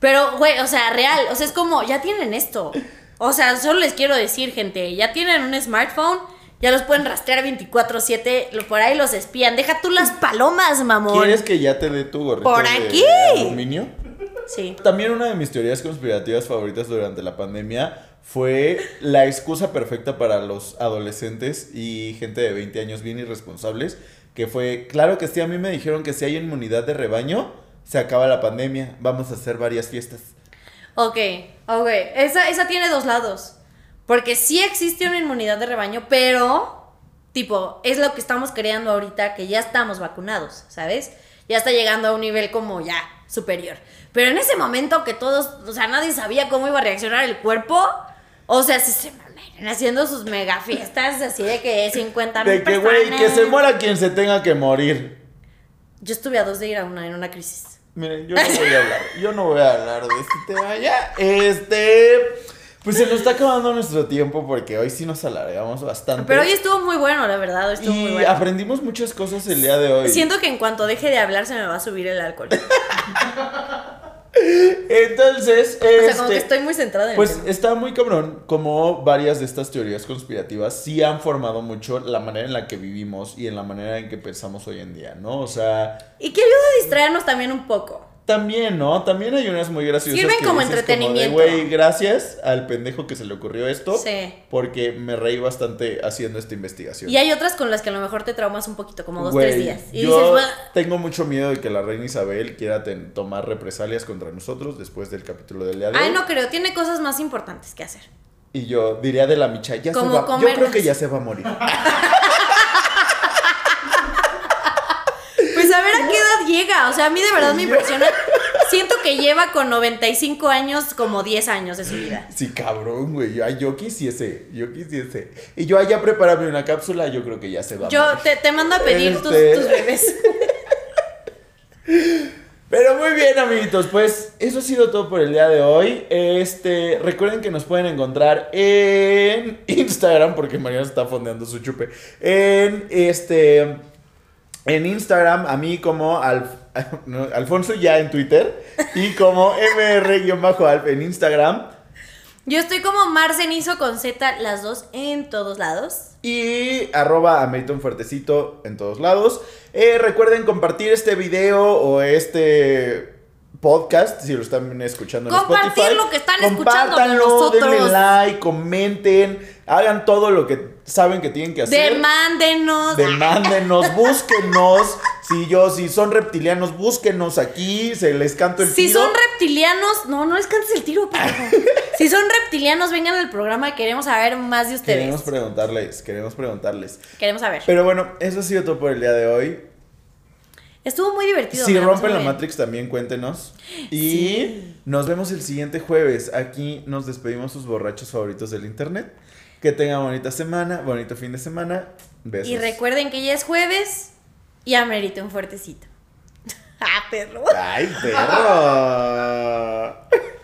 Pero, güey, o sea, real, o sea, es como, ya tienen esto. O sea, solo les quiero decir, gente, ya tienen un smartphone, ya los pueden rastrear 24/7, lo- por ahí los espían. Deja tú las palomas, mamón. ¿Quieres que ya te dé tu gorrito Por de aquí. aluminio? Sí. También una de mis teorías conspirativas favoritas durante la pandemia fue la excusa perfecta para los adolescentes y gente de 20 años bien irresponsables, que fue, claro que sí, a mí me dijeron que si hay inmunidad de rebaño, se acaba la pandemia, vamos a hacer varias fiestas. Ok, ok. Esa, esa tiene dos lados. Porque sí existe una inmunidad de rebaño, pero, tipo, es lo que estamos creando ahorita, que ya estamos vacunados, ¿sabes? Ya está llegando a un nivel como ya superior. Pero en ese momento que todos, o sea, nadie sabía cómo iba a reaccionar el cuerpo, o sea, si se haciendo sus mega fiestas así de que 50 De mil que, güey, que se muera quien se tenga que morir. Yo estuve a dos de ir a una en una crisis. Miren, yo no voy a hablar, yo no voy a hablar de este tema ya. Este, pues se nos está acabando nuestro tiempo porque hoy sí nos alargamos bastante. Pero hoy estuvo muy bueno, la verdad, hoy estuvo muy bueno. aprendimos muchas cosas el día de hoy. Siento que en cuanto deje de hablar se me va a subir el alcohol. Entonces, O sea, como este, que estoy muy centrada en Pues el tema. está muy cabrón como varias de estas teorías conspirativas sí han formado mucho la manera en la que vivimos y en la manera en que pensamos hoy en día, ¿no? O sea, Y que ayuda a distraernos también un poco. También, ¿no? También hay unas muy graciosas Sirven que como dices entretenimiento. Güey, gracias al pendejo que se le ocurrió esto. Sí. Porque me reí bastante haciendo esta investigación. Y hay otras con las que a lo mejor te traumas un poquito, como dos, tres días. Y yo dices, tengo mucho miedo de que la reina Isabel quiera tomar represalias contra nosotros después del capítulo del día de ay, hoy. no creo, tiene cosas más importantes que hacer. Y yo diría de la micha, ya se va. Yo comer- creo que ya se va a morir. Pues a ver a qué edad llega. O sea, a mí de verdad me impresiona. Siento que lleva con 95 años como 10 años de su vida. Sí, cabrón, güey. Yo, yo quisiese, yo quisiese. Y yo allá prepárame una cápsula, yo creo que ya se va. Yo te, te mando a pedir tus, Este- tus bebés. Pero muy bien, amiguitos, pues eso ha sido todo por el día de hoy. Este, recuerden que nos pueden encontrar en Instagram, porque Mariana está fondeando su chupe. En este, en Instagram, a mí como Alf- Alfonso ya en Twitter y como mr-alf en Instagram. Yo estoy como Marcenizo con Z, las dos en todos lados. Y arroba a Mayton Fuertecito en todos lados. Eh, recuerden compartir este video o este podcast, si lo están escuchando en Compartir Spotify. lo que están escuchando con Compártanlo, nosotros. denle like, comenten, hagan todo lo que saben que tienen que hacer. Demándenos. Demándenos, búsquenos. Si yo, si son reptilianos, búsquenos aquí, se les canto el Si tiro. son reptilianos, no, no les cantes el tiro. Si son reptilianos, vengan al programa, queremos saber más de ustedes. Queremos preguntarles, queremos preguntarles. Queremos saber. Pero bueno, eso ha sido todo por el día de hoy. Estuvo muy divertido. Si rompen la bien. Matrix también cuéntenos. Y Sí. nos vemos el siguiente jueves. Aquí nos despedimos sus borrachos favoritos del internet. Que tengan bonita semana, bonito fin de semana. Besos. Y recuerden que ya es jueves y amerita un fuertecito. ah, perro. Ay, perro.